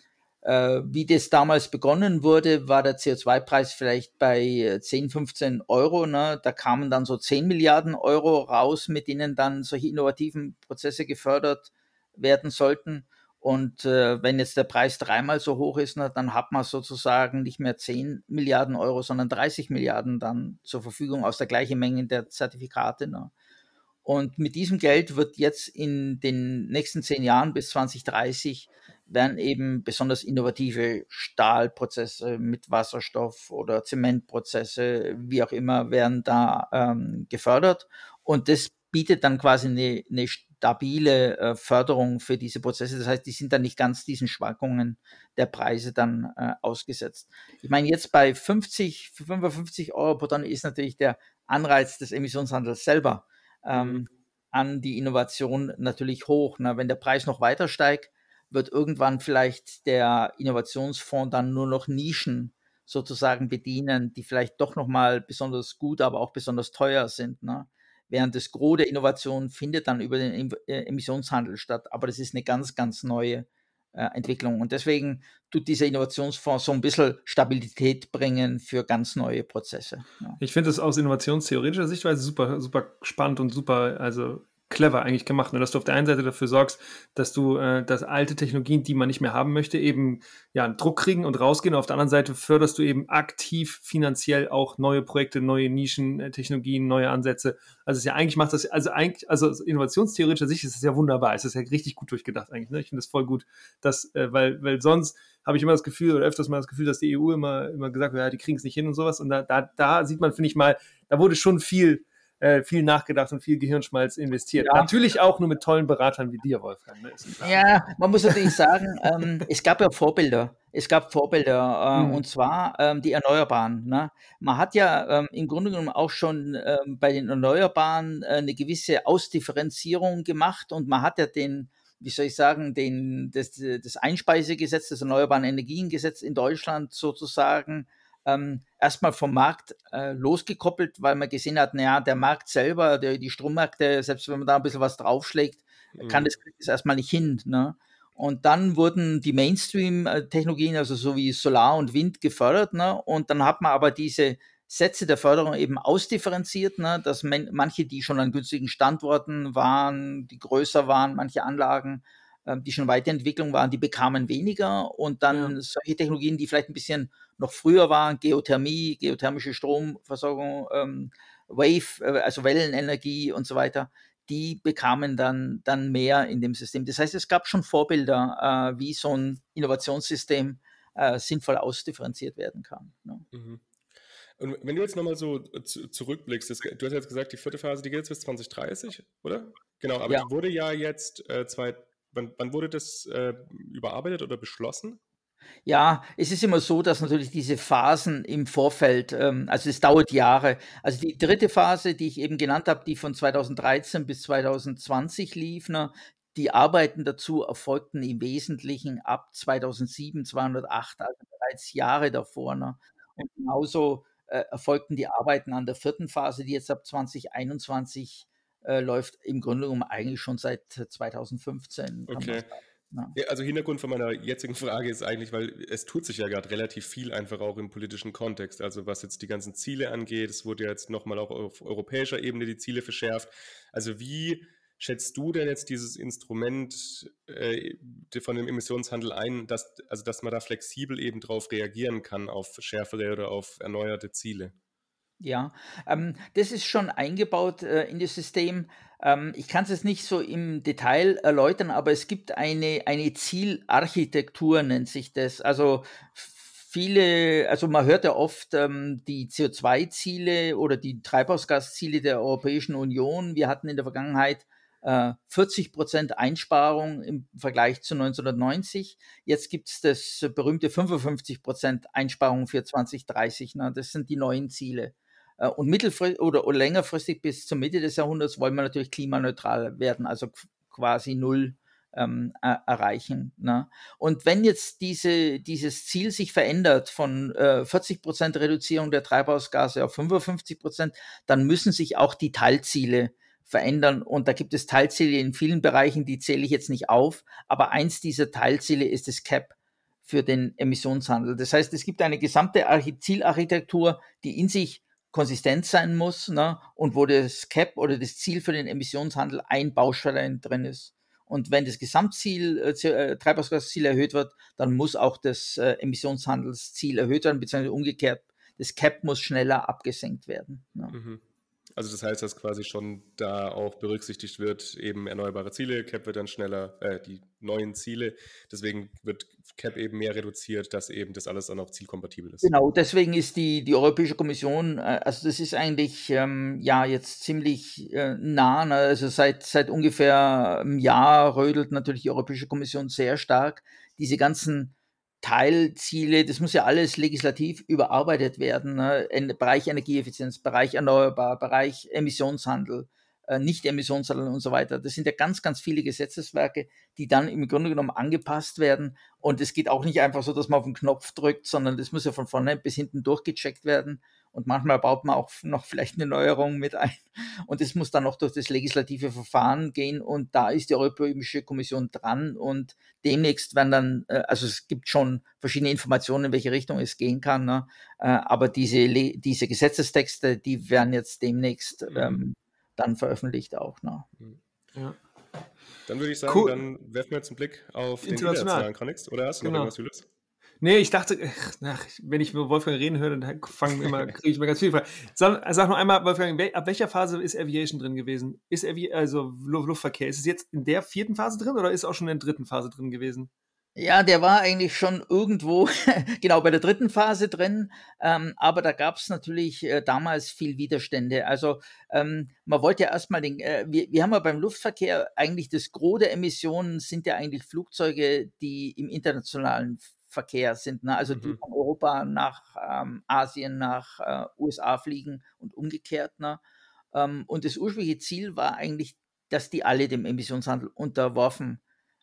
äh, wie das damals begonnen wurde, war der CO2-Preis vielleicht bei 10, 15 Euro. Ne? Da kamen dann so 10 Milliarden Euro raus, mit denen dann solche innovativen Prozesse gefördert werden sollten. Und äh, wenn jetzt der Preis dreimal so hoch ist, na, dann hat man sozusagen nicht mehr 10 Milliarden Euro, sondern 30 Milliarden dann zur Verfügung aus der gleichen Menge der Zertifikate. Na. Und mit diesem Geld wird jetzt in den nächsten zehn Jahren bis 2030 werden eben besonders innovative Stahlprozesse mit Wasserstoff oder Zementprozesse, wie auch immer, werden da ähm, gefördert. Und das bietet dann quasi eine, eine stabile äh, Förderung für diese Prozesse. Das heißt, die sind dann nicht ganz diesen Schwankungen der Preise dann äh, ausgesetzt. Ich meine, jetzt bei 50, 55 Euro pro Tonne ist natürlich der Anreiz des Emissionshandels selber ähm, mhm. an die Innovation natürlich hoch. Na, wenn der Preis noch weiter steigt, wird irgendwann vielleicht der Innovationsfonds dann nur noch Nischen sozusagen bedienen, die vielleicht doch nochmal besonders gut, aber auch besonders teuer sind. Ne? Während das Gros der Innovation findet dann über den äh, Emissionshandel statt. Aber das ist eine ganz, ganz neue äh, Entwicklung. Und deswegen tut dieser Innovationsfonds so ein bisschen Stabilität bringen für ganz neue Prozesse. Ja. Ich finde es aus innovationstheoretischer Sichtweise super, super spannend und super, also clever eigentlich gemacht, ne? dass du auf der einen Seite dafür sorgst, dass du, äh, dass alte Technologien, die man nicht mehr haben möchte, eben ja einen Druck kriegen und rausgehen. Auf der anderen Seite förderst du eben aktiv finanziell auch neue Projekte, neue Nischen-Technologien, neue Ansätze. Also es ja eigentlich macht das, also eigentlich, also aus innovationstheoretischer Sicht ist es ja wunderbar. Es ist ja richtig gut durchgedacht eigentlich. Ne? Ich finde es voll gut, dass, äh, weil, weil sonst habe ich immer das Gefühl oder öfters mal das Gefühl, dass die EU immer, immer gesagt wird, ja, die kriegen es nicht hin und sowas. Und da, da, da sieht man, finde ich mal, da wurde schon viel äh, viel nachgedacht und viel Gehirnschmalz investiert. Ja. Natürlich auch nur mit tollen Beratern wie dir, Wolfgang. Ne? Ja, man muss natürlich sagen, ähm, es gab ja Vorbilder. Es gab Vorbilder, äh, mhm. und zwar ähm, die Erneuerbaren. Ne? Man hat ja ähm, im Grunde genommen auch schon ähm, bei den Erneuerbaren äh, eine gewisse Ausdifferenzierung gemacht und man hat ja den, wie soll ich sagen, den, das, das Einspeisegesetz, das Erneuerbaren Energiengesetz in Deutschland sozusagen ähm, erstmal vom Markt äh, losgekoppelt, weil man gesehen hat, naja, der Markt selber, der, die Strommärkte, selbst wenn man da ein bisschen was draufschlägt, mhm. kann das, das erstmal nicht hin. Ne? Und dann wurden die Mainstream-Technologien, also so wie Solar und Wind, gefördert. Ne? Und dann hat man aber diese Sätze der Förderung eben ausdifferenziert, ne? dass man, manche, die schon an günstigen Standorten waren, die größer waren, manche Anlagen, äh, die schon Weiterentwicklung waren, die bekamen weniger. Und dann ja. solche Technologien, die vielleicht ein bisschen noch früher waren, Geothermie, geothermische Stromversorgung, ähm, Wave, äh, also Wellenenergie und so weiter, die bekamen dann, dann mehr in dem System. Das heißt, es gab schon Vorbilder, äh, wie so ein Innovationssystem äh, sinnvoll ausdifferenziert werden kann. Ne? Mhm. Und wenn du jetzt nochmal so zurückblickst, das, du hast jetzt gesagt, die vierte Phase, die geht jetzt bis 2030, oder? Genau, aber ja. die wurde ja jetzt, äh, zwei, wann, wann, wurde das äh, überarbeitet oder beschlossen? Ja, es ist immer so, dass natürlich diese Phasen im Vorfeld, ähm, also es dauert Jahre. Also die dritte Phase, die ich eben genannt habe, die von 2013 bis 2020 lief, ne, die Arbeiten dazu erfolgten im Wesentlichen ab 2007, 208, also bereits Jahre davor. Ne. Und genauso äh, erfolgten die Arbeiten an der vierten Phase, die jetzt ab 2021 äh, läuft, im Grunde genommen eigentlich schon seit 2015. Okay. Ja. Also Hintergrund von meiner jetzigen Frage ist eigentlich, weil es tut sich ja gerade relativ viel einfach auch im politischen Kontext. Also was jetzt die ganzen Ziele angeht, es wurde ja jetzt nochmal auch auf europäischer Ebene die Ziele verschärft. Also wie schätzt du denn jetzt dieses Instrument äh, von dem Emissionshandel ein, dass, also dass man da flexibel eben drauf reagieren kann auf schärfere oder auf erneuerte Ziele? Ja, ähm, das ist schon eingebaut äh, in das System. Ähm, ich kann es jetzt nicht so im Detail erläutern, aber es gibt eine, eine Zielarchitektur, nennt sich das. Also viele, also man hört ja oft ähm, die CO2-Ziele oder die Treibhausgasziele der Europäischen Union. Wir hatten in der Vergangenheit äh, 40 Prozent Einsparung im Vergleich zu 1990. Jetzt gibt es das berühmte 55 Prozent Einsparung für 2030. Na, das sind die neuen Ziele. Äh, und mittelfristig oder, längerfristig bis zur Mitte des Jahrhunderts wollen wir natürlich klimaneutral werden, also quasi null ähm, erreichen. Ne? Und wenn jetzt diese, dieses Ziel sich verändert von äh, 40 Prozent Reduzierung der Treibhausgase auf 55 Prozent, dann müssen sich auch die Teilziele verändern. Und da gibt es Teilziele in vielen Bereichen, die zähle ich jetzt nicht auf. Aber eins dieser Teilziele ist das CAP für den Emissionshandel. Das heißt, es gibt eine gesamte Zielarchitektur, die in sich konsistent sein muss ne? und wo das CAP oder das Ziel für den Emissionshandel ein Baustein drin ist. Und wenn das Gesamtziel, äh, äh, Treibhausgasziel erhöht wird, dann muss auch das äh, Emissionshandelsziel erhöht werden, beziehungsweise umgekehrt, das CAP muss schneller abgesenkt werden. Ne? Mhm. Also das heißt, dass quasi schon da auch berücksichtigt wird, eben erneuerbare Ziele, CAP wird dann schneller, äh, die neuen Ziele, deswegen wird CAP eben mehr reduziert, dass eben das alles dann auch zielkompatibel ist. Genau, deswegen ist die, die Europäische Kommission, äh, also das ist eigentlich ähm, ja jetzt ziemlich äh, nah, ne? also seit, seit ungefähr einem Jahr rödelt natürlich die Europäische Kommission sehr stark diese ganzen Teilziele, das muss ja alles legislativ überarbeitet werden. Ne? Bereich Energieeffizienz, Bereich Erneuerbar, Bereich Emissionshandel, äh, Nicht-Emissionshandel und so weiter. Das sind ja ganz, ganz viele Gesetzeswerke, die dann im Grunde genommen angepasst werden. Und es geht auch nicht einfach so, dass man auf den Knopf drückt, sondern das muss ja von vorne bis hinten durchgecheckt werden und manchmal baut man auch noch vielleicht eine Neuerung mit ein und es muss dann noch durch das legislative Verfahren gehen und da ist die Europäische Kommission dran und demnächst werden dann, äh, also es gibt schon verschiedene Informationen, in welche Richtung es gehen kann, ne? Äh, aber diese, diese Gesetzestexte, die werden jetzt demnächst mhm. ähm, dann veröffentlicht auch. Ne? Mhm. Ja. Dann würde ich sagen, cool. dann werfen wir jetzt einen Blick auf den internationalen Kontext. Oder hast du genau. noch irgendwas, Julius? Nee, ich dachte, ach, wenn ich mit Wolfgang reden höre, dann fangen immer, kriege ich immer ganz viele Fragen. Sag, sag noch einmal, Wolfgang, ab welcher Phase ist Aviation drin gewesen? Ist Avi also Luftverkehr, ist es jetzt in der vierten Phase drin oder ist es auch schon in der dritten Phase drin gewesen? Ja, der war eigentlich schon irgendwo, genau bei der dritten Phase drin, ähm, aber da gab es natürlich äh, damals viel Widerstände. Also ähm, man wollte ja erstmal den, äh, wir, wir haben ja beim Luftverkehr eigentlich das Gros der Emissionen sind ja eigentlich Flugzeuge, die im internationalen Verkehr sind, ne? also die mhm. von Europa nach ähm, Asien, nach äh, USA fliegen und umgekehrt. Ne? Ähm, und das ursprüngliche Ziel war eigentlich, dass die alle dem Emissionshandel unterworfen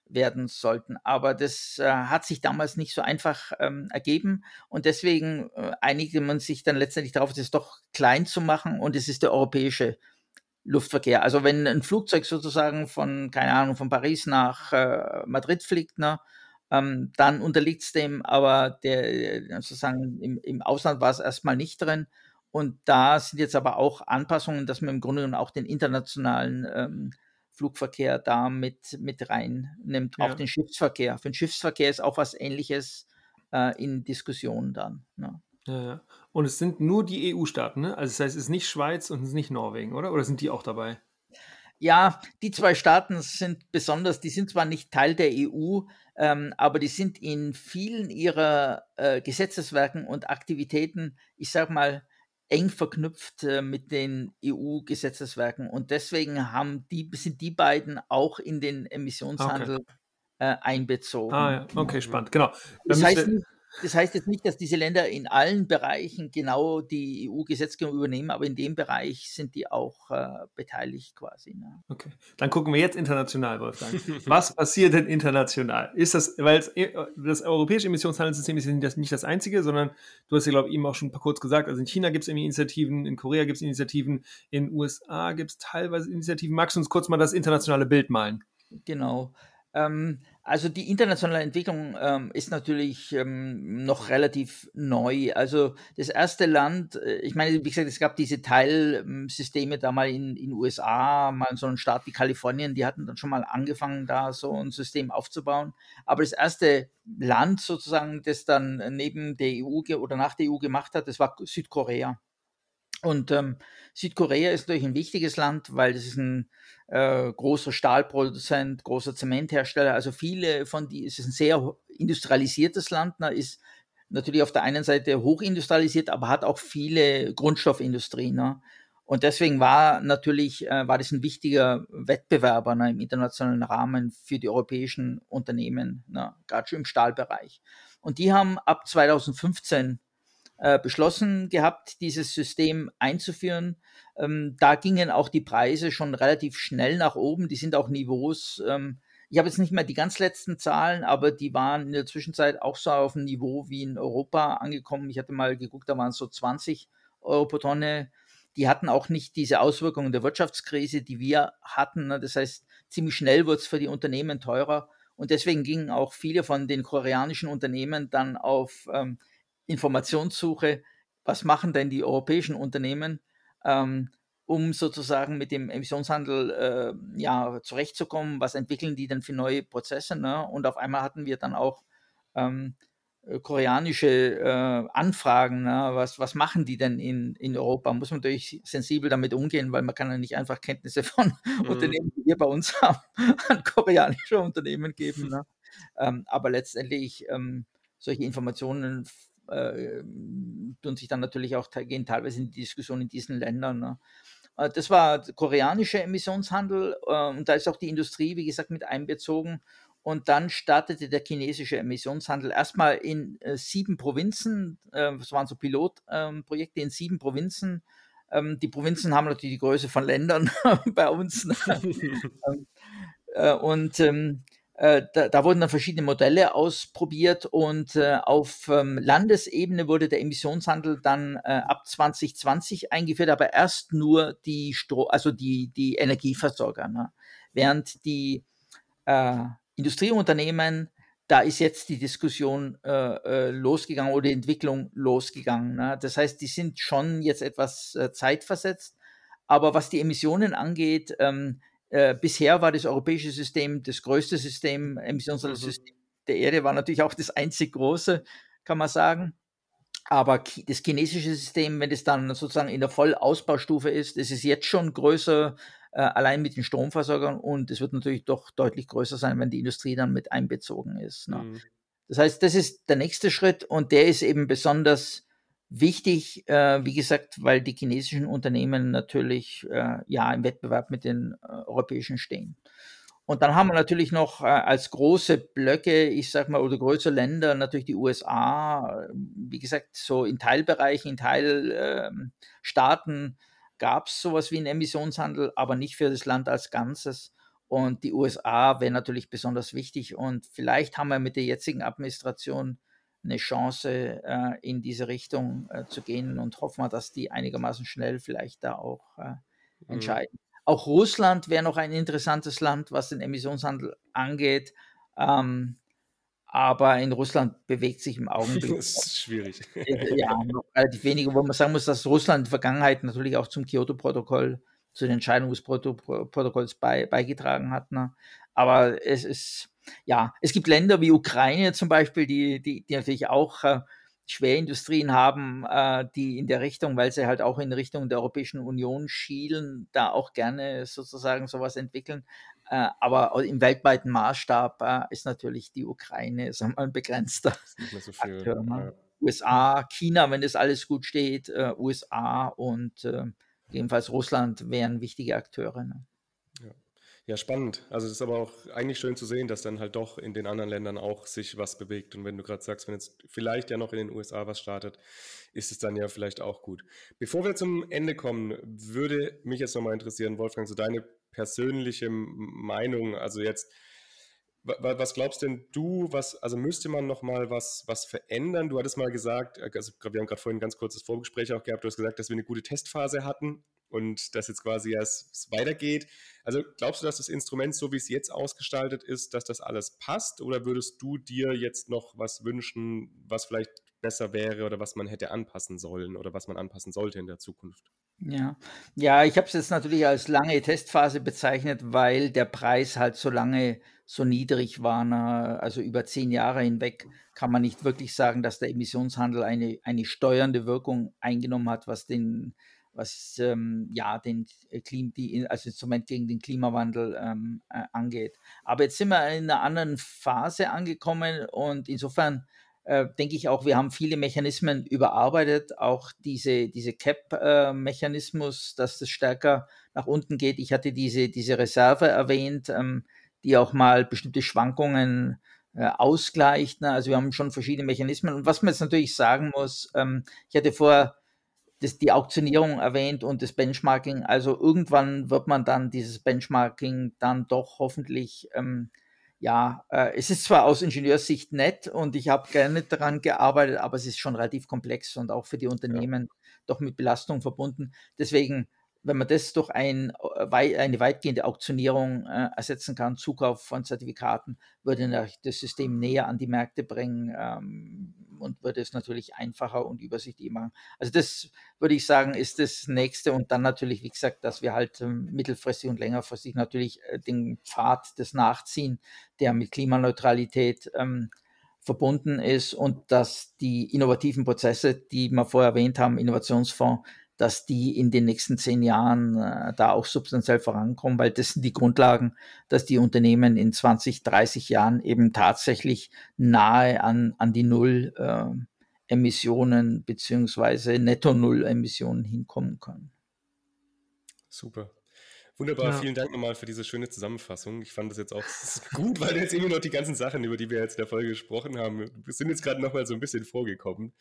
werden sollten. Aber das äh, hat sich damals nicht so einfach ähm, ergeben und deswegen äh, einigte man sich dann letztendlich darauf, das doch klein zu machen und es ist der europäische Luftverkehr. Also wenn ein Flugzeug sozusagen von, keine Ahnung, von Paris nach äh, Madrid fliegt, ne, ähm, dann unterliegt es dem, aber der sozusagen im, im Ausland war es erstmal nicht drin. Und da sind jetzt aber auch Anpassungen, dass man im Grunde genommen auch den internationalen ähm, Flugverkehr da mit, mit reinnimmt, ja. auch den Schiffsverkehr. Für den Schiffsverkehr ist auch was ähnliches äh, in Diskussionen dann. Ne? Ja, ja. Und es sind nur die EU-Staaten, ne? Also das heißt, es ist nicht Schweiz und es ist nicht Norwegen, oder? Oder sind die auch dabei? Ja, die zwei Staaten sind besonders, die sind zwar nicht Teil der EU, ähm, aber die sind in vielen ihrer äh, Gesetzeswerken und Aktivitäten, ich sag mal, eng verknüpft äh, mit den EU-Gesetzeswerken. Und deswegen haben die, sind die beiden auch in den Emissionshandel okay. äh, einbezogen. Ah, ja. okay, spannend, genau. Das heißt, das heißt jetzt nicht, dass diese Länder in allen Bereichen genau die EU-Gesetzgebung übernehmen, aber in dem Bereich sind die auch äh, beteiligt quasi. Ne? Okay, dann gucken wir jetzt international, Wolfgang. Was passiert denn international? Ist das, weil äh, das europäische Emissionshandelssystem ist das nicht das einzige, sondern du hast ja, glaube ich, eben auch schon kurz gesagt, also in China gibt es Initiativen, in Korea gibt es Initiativen, in den USA gibt es teilweise Initiativen. Magst du uns kurz mal das internationale Bild malen? Genau. Ähm, also die internationale Entwicklung ähm, ist natürlich ähm, noch relativ neu. Also das erste Land, äh, ich meine, wie gesagt, es gab diese Teilsysteme da mal in den USA, mal so ein Staat wie Kalifornien, die hatten dann schon mal angefangen, da so ein System aufzubauen. Aber das erste Land sozusagen, das dann neben der EU oder nach der EU gemacht hat, das war Südkorea. Und ähm, Südkorea ist natürlich ein wichtiges Land, weil es ist ein äh, großer Stahlproduzent, großer Zementhersteller. Also viele von die, es ist ein sehr industrialisiertes Land, ne, ist natürlich auf der einen Seite hochindustrialisiert, aber hat auch viele Grundstoffindustrie. Ne? Und deswegen war natürlich, äh, war das ein wichtiger Wettbewerber ne, im internationalen Rahmen für die europäischen Unternehmen, ne, gerade schon im Stahlbereich. Und die haben ab 2015 äh, beschlossen gehabt, dieses System einzuführen. Ähm, da gingen auch die Preise schon relativ schnell nach oben. Die sind auch Niveaus. Ähm, ich habe jetzt nicht mehr die ganz letzten Zahlen, aber die waren in der Zwischenzeit auch so auf einem Niveau wie in Europa angekommen. Ich hatte mal geguckt, da waren es so 20 Euro pro Tonne. Die hatten auch nicht diese Auswirkungen der Wirtschaftskrise, die wir hatten. Ne? Das heißt, ziemlich schnell wurde es für die Unternehmen teurer. Und deswegen gingen auch viele von den koreanischen Unternehmen dann auf ähm, Informationssuche, was machen denn die europäischen Unternehmen, ähm, um sozusagen mit dem Emissionshandel äh, ja, zurechtzukommen, was entwickeln die denn für neue Prozesse. Ne? Und auf einmal hatten wir dann auch ähm, äh, koreanische äh, Anfragen, ne? was, was machen die denn in, in Europa? Muss man natürlich sensibel damit umgehen, weil man kann ja nicht einfach Kenntnisse von mhm. Unternehmen, die wir bei uns haben, an koreanische Unternehmen geben. Ne? Ähm, aber letztendlich ähm, solche Informationen äh, tun sich dann natürlich auch, gehen teilweise in die Diskussion in diesen Ländern. Ne? Äh, das war koreanischer Emissionshandel äh, und da ist auch die Industrie, wie gesagt, mit einbezogen. Und dann startete der chinesische Emissionshandel erstmal in äh, sieben Provinzen. Äh, das waren so Pilotprojekte ähm, in sieben Provinzen. Ähm, die Provinzen haben natürlich die Größe von Ländern bei uns. Ne? Ähm, äh, und ähm, äh, da, da, wurden dann verschiedene Modelle ausprobiert und äh, auf ähm, Landesebene wurde der Emissionshandel dann äh, ab 2020 eingeführt, aber erst nur die Stro also die, die Energieversorger. Ne? Während die äh, Industrieunternehmen, da ist jetzt die Diskussion äh, äh, losgegangen oder die Entwicklung losgegangen. Ne? Das heißt, die sind schon jetzt etwas zeitversetzt. Aber was die Emissionen angeht, ähm, äh, bisher war das europäische System das größte System, Emissionshandelssystem mhm. der Erde, war natürlich auch das einzig große, kann man sagen. Aber das chinesische System, wenn es dann sozusagen in der Vollausbaustufe ist, ist es jetzt schon größer, äh, allein mit den Stromversorgern und es wird natürlich doch deutlich größer sein, wenn die Industrie dann mit einbezogen ist. Ne? Mhm. Das heißt, das ist der nächste Schritt und der ist eben besonders Wichtig, äh, wie gesagt, weil die chinesischen Unternehmen natürlich äh, ja im Wettbewerb mit den äh, europäischen stehen. Und dann haben wir natürlich noch äh, als große Blöcke, ich sag mal, oder größere Länder natürlich die USA. Wie gesagt, so in Teilbereichen, in Teilstaaten ähm, gab es sowas wie einen Emissionshandel, aber nicht für das Land als Ganzes. Und die USA wäre natürlich besonders wichtig. Und vielleicht haben wir mit der jetzigen Administration eine Chance, äh, in diese Richtung äh, zu gehen und hoffen wir, dass die einigermaßen schnell vielleicht da auch äh, mhm. entscheiden. Mhm. Auch Russland wäre noch ein interessantes Land, was den Emissionshandel angeht. Ähm, aber in Russland bewegt sich im Augenblick. Das ist schwierig. Ja, relativ wenige, wo man sagen muss, dass Russland in der Vergangenheit natürlich auch zum Kyoto-Protokoll, zu den Entscheidungen des Protokolls bei, beigetragen hat. Ne? Aber es ist, ja, es gibt Länder wie Ukraine zum Beispiel, die, die, die natürlich auch äh, Schwerindustrien haben, äh, die in der Richtung, weil sie halt auch in Richtung der Europäischen Union schielen, da auch gerne sozusagen sowas entwickeln. Äh, aber im weltweiten Maßstab äh, ist natürlich die Ukraine sagen wir, ein begrenzter so viel, Akteur. Ne? USA, China, wenn das alles gut steht, äh, USA und äh, jedenfalls Russland wären wichtige Akteure. Ne? Ja. Spannend. Also es ist aber auch eigentlich schön zu sehen, dass dann halt doch in den anderen Ländern auch sich was bewegt. Und wenn du gerade sagst, wenn jetzt vielleicht ja noch in den USA was startet, ist es dann ja vielleicht auch gut. Bevor wir zum Ende kommen, würde mich jetzt nochmal interessieren, Wolfgang, so deine persönliche Meinung. Also jetzt, was glaubst denn du, was, also müsste man nochmal was, was verändern? Du hattest mal gesagt, also wir haben gerade vorhin ein ganz kurzes Vorgespräch auch gehabt, du hast gesagt, dass wir eine gute Testphase hatten und dass jetzt quasi erst weitergeht. Also glaubst du, dass das Instrument, so wie es jetzt ausgestaltet ist, dass das alles passt? Oder würdest du dir jetzt noch was wünschen, was vielleicht besser wäre oder was man hätte anpassen sollen oder was man anpassen sollte in der Zukunft? Ja, ja, ich habe es jetzt natürlich als lange Testphase bezeichnet, weil der Preis halt so lange so niedrig war. Also über zehn Jahre hinweg kann man nicht wirklich sagen, dass der Emissionshandel eine, eine steuernde Wirkung eingenommen hat, was den was ähm, ja den Klim die, also Instrument gegen den Klimawandel ähm, äh, angeht. Aber jetzt sind wir in einer anderen Phase angekommen und insofern äh, denke ich auch, wir haben viele Mechanismen überarbeitet, auch diese, diese Cap-Mechanismus, äh, dass das stärker nach unten geht. Ich hatte diese, diese Reserve erwähnt, ähm, die auch mal bestimmte Schwankungen äh, ausgleicht. Ne? Also wir haben schon verschiedene Mechanismen. Und was man jetzt natürlich sagen muss, ähm, ich hatte vor das, die Auktionierung erwähnt und das Benchmarking. Also irgendwann wird man dann dieses Benchmarking dann doch hoffentlich, ähm, ja, äh, es ist zwar aus Ingenieurssicht nett und ich habe gerne daran gearbeitet, aber es ist schon relativ komplex und auch für die Unternehmen ja. doch mit Belastung verbunden. Deswegen wenn man das durch ein, äh, eine weitgehende Auktionierung äh, ersetzen kann, Zukauf von Zertifikaten, würde das System näher an die Märkte bringen ähm, und würde es natürlich einfacher und übersichtlicher machen. Also das würde ich sagen, ist das nächste und dann natürlich, wie gesagt, dass wir halt ähm, mittelfristig und längerfristig natürlich äh, den Pfad des Nachziehen, der mit Klimaneutralität ähm, verbunden ist und dass die innovativen Prozesse, die wir vorher erwähnt haben, Innovationsfonds, dass die in den nächsten zehn Jahren äh, da auch substanziell vorankommen, weil das sind die Grundlagen, dass die Unternehmen in 20, 30 Jahren eben tatsächlich nahe an, an die Null äh, Emissionen beziehungsweise Netto-Null-Emissionen hinkommen können. Super. Wunderbar, ja. vielen Dank nochmal für diese schöne Zusammenfassung. Ich fand das jetzt auch gut, weil jetzt immer noch die ganzen Sachen, über die wir jetzt in der Folge gesprochen haben, sind jetzt gerade nochmal so ein bisschen vorgekommen.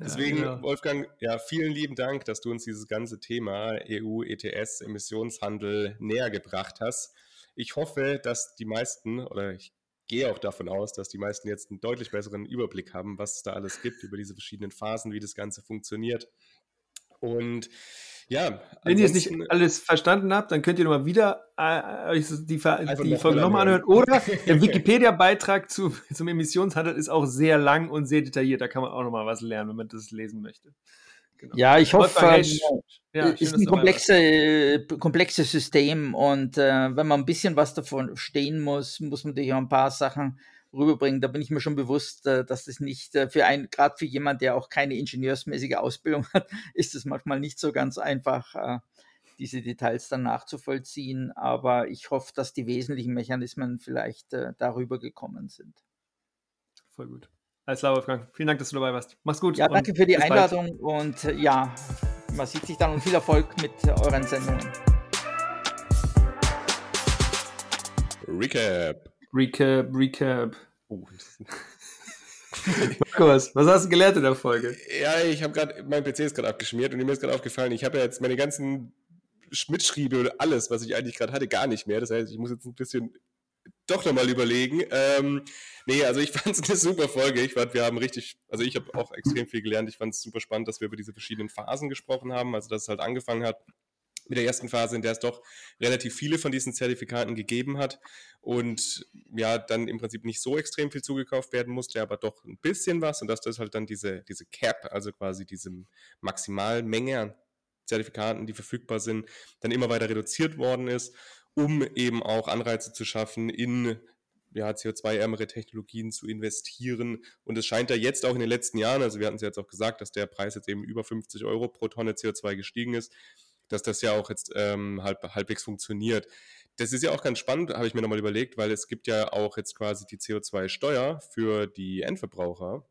Deswegen, ja, Wolfgang, ja, vielen lieben Dank, dass du uns dieses ganze Thema EU, ETS, Emissionshandel näher gebracht hast. Ich hoffe, dass die meisten, oder ich gehe auch davon aus, dass die meisten jetzt einen deutlich besseren Überblick haben, was es da alles gibt, über diese verschiedenen Phasen, wie das Ganze funktioniert. Und ja. Wenn ihr es nicht alles verstanden habt, dann könnt ihr nochmal wieder äh, euch die, die Folge nochmal anhören. Oder der Wikipedia-Beitrag zu, zum Emissionshandel ist auch sehr lang und sehr detailliert. Da kann man auch nochmal was lernen, wenn man das lesen möchte. Genau. Ja, ich hoffe, es ja, ist ein komplexe, komplexes System und äh, wenn man ein bisschen was davon stehen muss, muss man natürlich auch ein paar Sachen rüberbringen. Da bin ich mir schon bewusst, äh, dass das nicht äh, für einen, gerade für jemand, der auch keine ingenieursmäßige Ausbildung hat, ist es manchmal nicht so ganz einfach, äh, diese Details dann nachzuvollziehen. Aber ich hoffe, dass die wesentlichen Mechanismen vielleicht darüber gekommen sind. Voll gut. Alles klar, Wolfgang. Vielen Dank, dass du dabei warst. Mach's gut. Ja, danke für die Einladung bald. und ja, man sieht sich dann und viel Erfolg mit euren Sendungen. Recap. Recap, Recap. Oh. Markus, was hast du gelernt in der Folge? Ja, ich habe gerade, mein PC ist gerade abgeschmiert und mir ist gerade aufgefallen, ich habe ja jetzt meine ganzen Mitschriebe oder alles, was ich eigentlich gerade hatte, gar nicht mehr. Das heißt, ich muss jetzt ein bisschen doch nochmal überlegen. Ähm, nee, also ich fand es eine super Folge. Ich fand, wir haben richtig, also ich habe auch extrem viel gelernt. Ich fand es super spannend, dass wir über diese verschiedenen Phasen gesprochen haben, also dass es halt angefangen hat mit der ersten Phase, in der es doch relativ viele von diesen Zertifikaten gegeben hat und ja, dann im Prinzip nicht so extrem viel zugekauft werden musste, aber doch ein bisschen was und dass das halt dann diese, diese Cap, also quasi diese Maximalmenge an Zertifikaten, die verfügbar sind, dann immer weiter reduziert worden ist, um eben auch Anreize zu schaffen, in ja, CO2-ärmere Technologien zu investieren. Und es scheint ja jetzt auch in den letzten Jahren, also wir hatten es jetzt auch gesagt, dass der Preis jetzt eben über 50 Euro pro Tonne CO2 gestiegen ist, dass das ja auch jetzt ähm, halb, halbwegs funktioniert. Das ist ja auch ganz spannend, habe ich mir nochmal überlegt, weil es gibt ja auch jetzt quasi die CO2-Steuer für die Endverbraucher.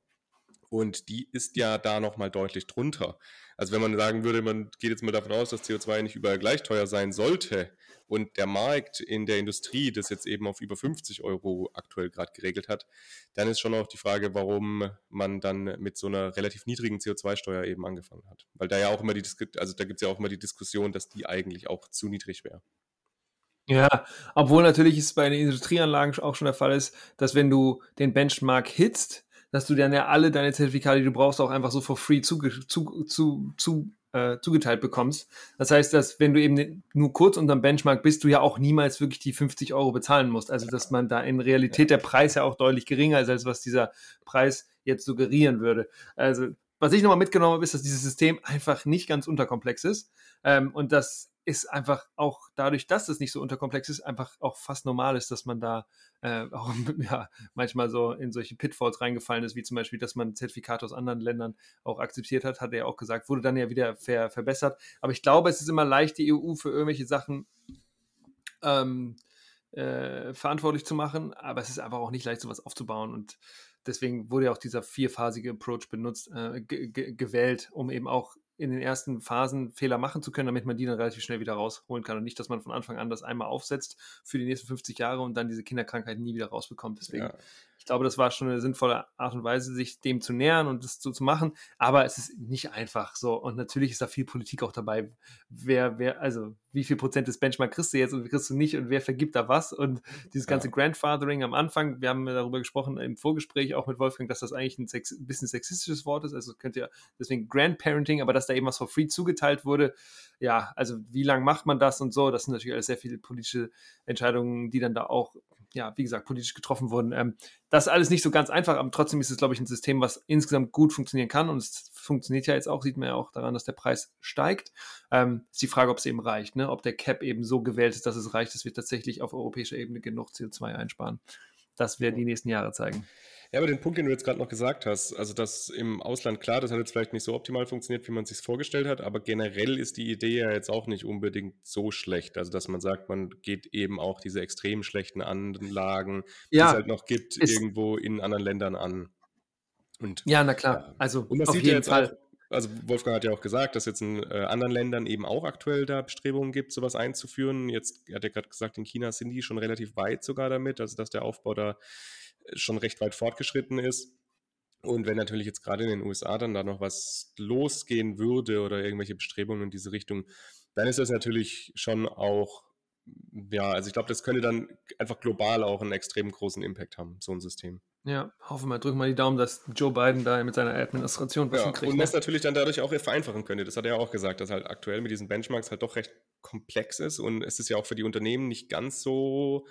Und die ist ja da nochmal deutlich drunter. Also wenn man sagen würde, man geht jetzt mal davon aus, dass CO2 nicht überall gleich teuer sein sollte und der Markt in der Industrie das jetzt eben auf über 50 Euro aktuell gerade geregelt hat, dann ist schon auch die Frage, warum man dann mit so einer relativ niedrigen CO2-Steuer eben angefangen hat. Weil da ja auch immer die, also da gibt es ja auch immer die Diskussion, dass die eigentlich auch zu niedrig wäre. Ja, obwohl natürlich es bei den Industrieanlagen auch schon der Fall ist, dass wenn du den Benchmark hitzt, dass du dann ja alle deine Zertifikate, die du brauchst, auch einfach so for free zuge zu, zu, zu, äh, zugeteilt bekommst. Das heißt, dass wenn du eben nur kurz unterm Benchmark bist, du ja auch niemals wirklich die 50 Euro bezahlen musst. Also dass man da in Realität der Preis ja auch deutlich geringer ist, als was dieser Preis jetzt suggerieren würde. Also was ich nochmal mitgenommen habe, ist, dass dieses System einfach nicht ganz unterkomplex ist ähm, und dass ist einfach auch dadurch, dass es nicht so unterkomplex ist, einfach auch fast normal ist, dass man da äh, auch ja, manchmal so in solche Pitfalls reingefallen ist, wie zum Beispiel, dass man Zertifikate aus anderen Ländern auch akzeptiert hat, hat er ja auch gesagt, wurde dann ja wieder ver verbessert. Aber ich glaube, es ist immer leicht, die EU für irgendwelche Sachen ähm, äh, verantwortlich zu machen, aber es ist einfach auch nicht leicht, sowas aufzubauen und deswegen wurde ja auch dieser vierphasige Approach benutzt, äh, gewählt, um eben auch in den ersten Phasen Fehler machen zu können, damit man die dann relativ schnell wieder rausholen kann und nicht, dass man von Anfang an das einmal aufsetzt für die nächsten 50 Jahre und dann diese Kinderkrankheit nie wieder rausbekommt. Deswegen ja glaube, das war schon eine sinnvolle Art und Weise, sich dem zu nähern und das so zu machen. Aber es ist nicht einfach so. Und natürlich ist da viel Politik auch dabei. Wer, wer, also wie viel Prozent des Benchmark kriegst du jetzt und wie kriegst du nicht und wer vergibt da was? Und dieses ganze ja. Grandfathering am Anfang, wir haben darüber gesprochen im Vorgespräch auch mit Wolfgang, dass das eigentlich ein, sex, ein bisschen sexistisches Wort ist. Also könnt ihr deswegen Grandparenting, aber dass da eben was for free zugeteilt wurde. Ja, also wie lange macht man das und so? Das sind natürlich alles sehr viele politische Entscheidungen, die dann da auch ja, wie gesagt, politisch getroffen wurden. Ähm, das ist alles nicht so ganz einfach, aber trotzdem ist es, glaube ich, ein System, was insgesamt gut funktionieren kann und es funktioniert ja jetzt auch, sieht man ja auch daran, dass der Preis steigt. Ähm, ist die Frage, ob es eben reicht, ne? ob der Cap eben so gewählt ist, dass es reicht, dass wir tatsächlich auf europäischer Ebene genug CO2 einsparen. Das werden die nächsten Jahre zeigen. Ja, aber den Punkt, den du jetzt gerade noch gesagt hast, also das im Ausland, klar, das hat jetzt vielleicht nicht so optimal funktioniert, wie man es sich vorgestellt hat, aber generell ist die Idee ja jetzt auch nicht unbedingt so schlecht. Also, dass man sagt, man geht eben auch diese extrem schlechten Anlagen, ja, die es halt noch gibt, irgendwo in anderen Ländern an. Und, ja, na klar. Also, und man auf sieht jeden ja jetzt Fall. Auch, also Wolfgang hat ja auch gesagt, dass jetzt in äh, anderen Ländern eben auch aktuell da Bestrebungen gibt, sowas einzuführen. Jetzt hat er gerade gesagt, in China sind die schon relativ weit sogar damit, also dass der Aufbau da schon recht weit fortgeschritten ist. Und wenn natürlich jetzt gerade in den USA dann da noch was losgehen würde oder irgendwelche Bestrebungen in diese Richtung, dann ist das natürlich schon auch, ja, also ich glaube, das könnte dann einfach global auch einen extrem großen Impact haben, so ein System. Ja, hoffen wir, drücken wir die Daumen, dass Joe Biden da mit seiner Administration was ja, hinkriegt. Und ne? das natürlich dann dadurch auch vereinfachen könnte. Das hat er ja auch gesagt, dass halt aktuell mit diesen Benchmarks halt doch recht komplex ist und es ist ja auch für die Unternehmen nicht ganz so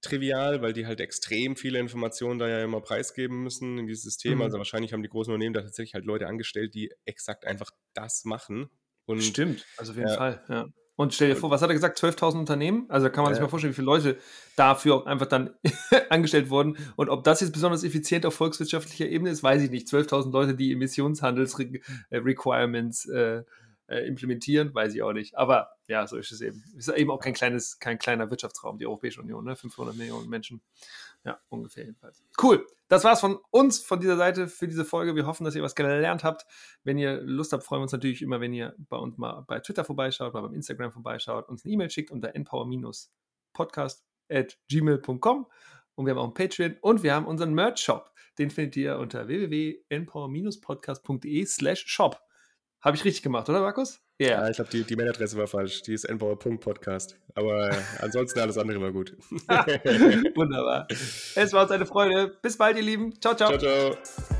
trivial, weil die halt extrem viele Informationen da ja immer preisgeben müssen in dieses System. Mhm. Also wahrscheinlich haben die großen Unternehmen da tatsächlich halt Leute angestellt, die exakt einfach das machen. Und, Stimmt, also auf jeden ja. Fall, ja. Und stell dir vor, was hat er gesagt? 12.000 Unternehmen? Also da kann man ja. sich mal vorstellen, wie viele Leute dafür auch einfach dann angestellt wurden. Und ob das jetzt besonders effizient auf volkswirtschaftlicher Ebene ist, weiß ich nicht. 12.000 Leute, die Emissionshandelsrequirements äh, äh, implementieren, weiß ich auch nicht. Aber ja, so ist es eben. Ist eben auch kein kleines, kein kleiner Wirtschaftsraum, die Europäische Union, ne? 500 Millionen Menschen. Ja, ungefähr jedenfalls. Cool. Das war's von uns, von dieser Seite für diese Folge. Wir hoffen, dass ihr was gelernt habt. Wenn ihr Lust habt, freuen wir uns natürlich immer, wenn ihr bei uns mal bei Twitter vorbeischaut, mal beim Instagram vorbeischaut, uns eine E-Mail schickt unter npower-podcast at gmail.com. Und wir haben auch einen Patreon und wir haben unseren Merch-Shop. Den findet ihr unter www.npower-podcast.de slash shop. Habe ich richtig gemacht, oder Markus? Yeah. Ja, ich glaube, die, die Mailadresse war falsch. Die ist nbauer.podcast. Aber äh, ansonsten alles andere war gut. Wunderbar. Es war uns eine Freude. Bis bald, ihr Lieben. Ciao, ciao. Ciao, ciao.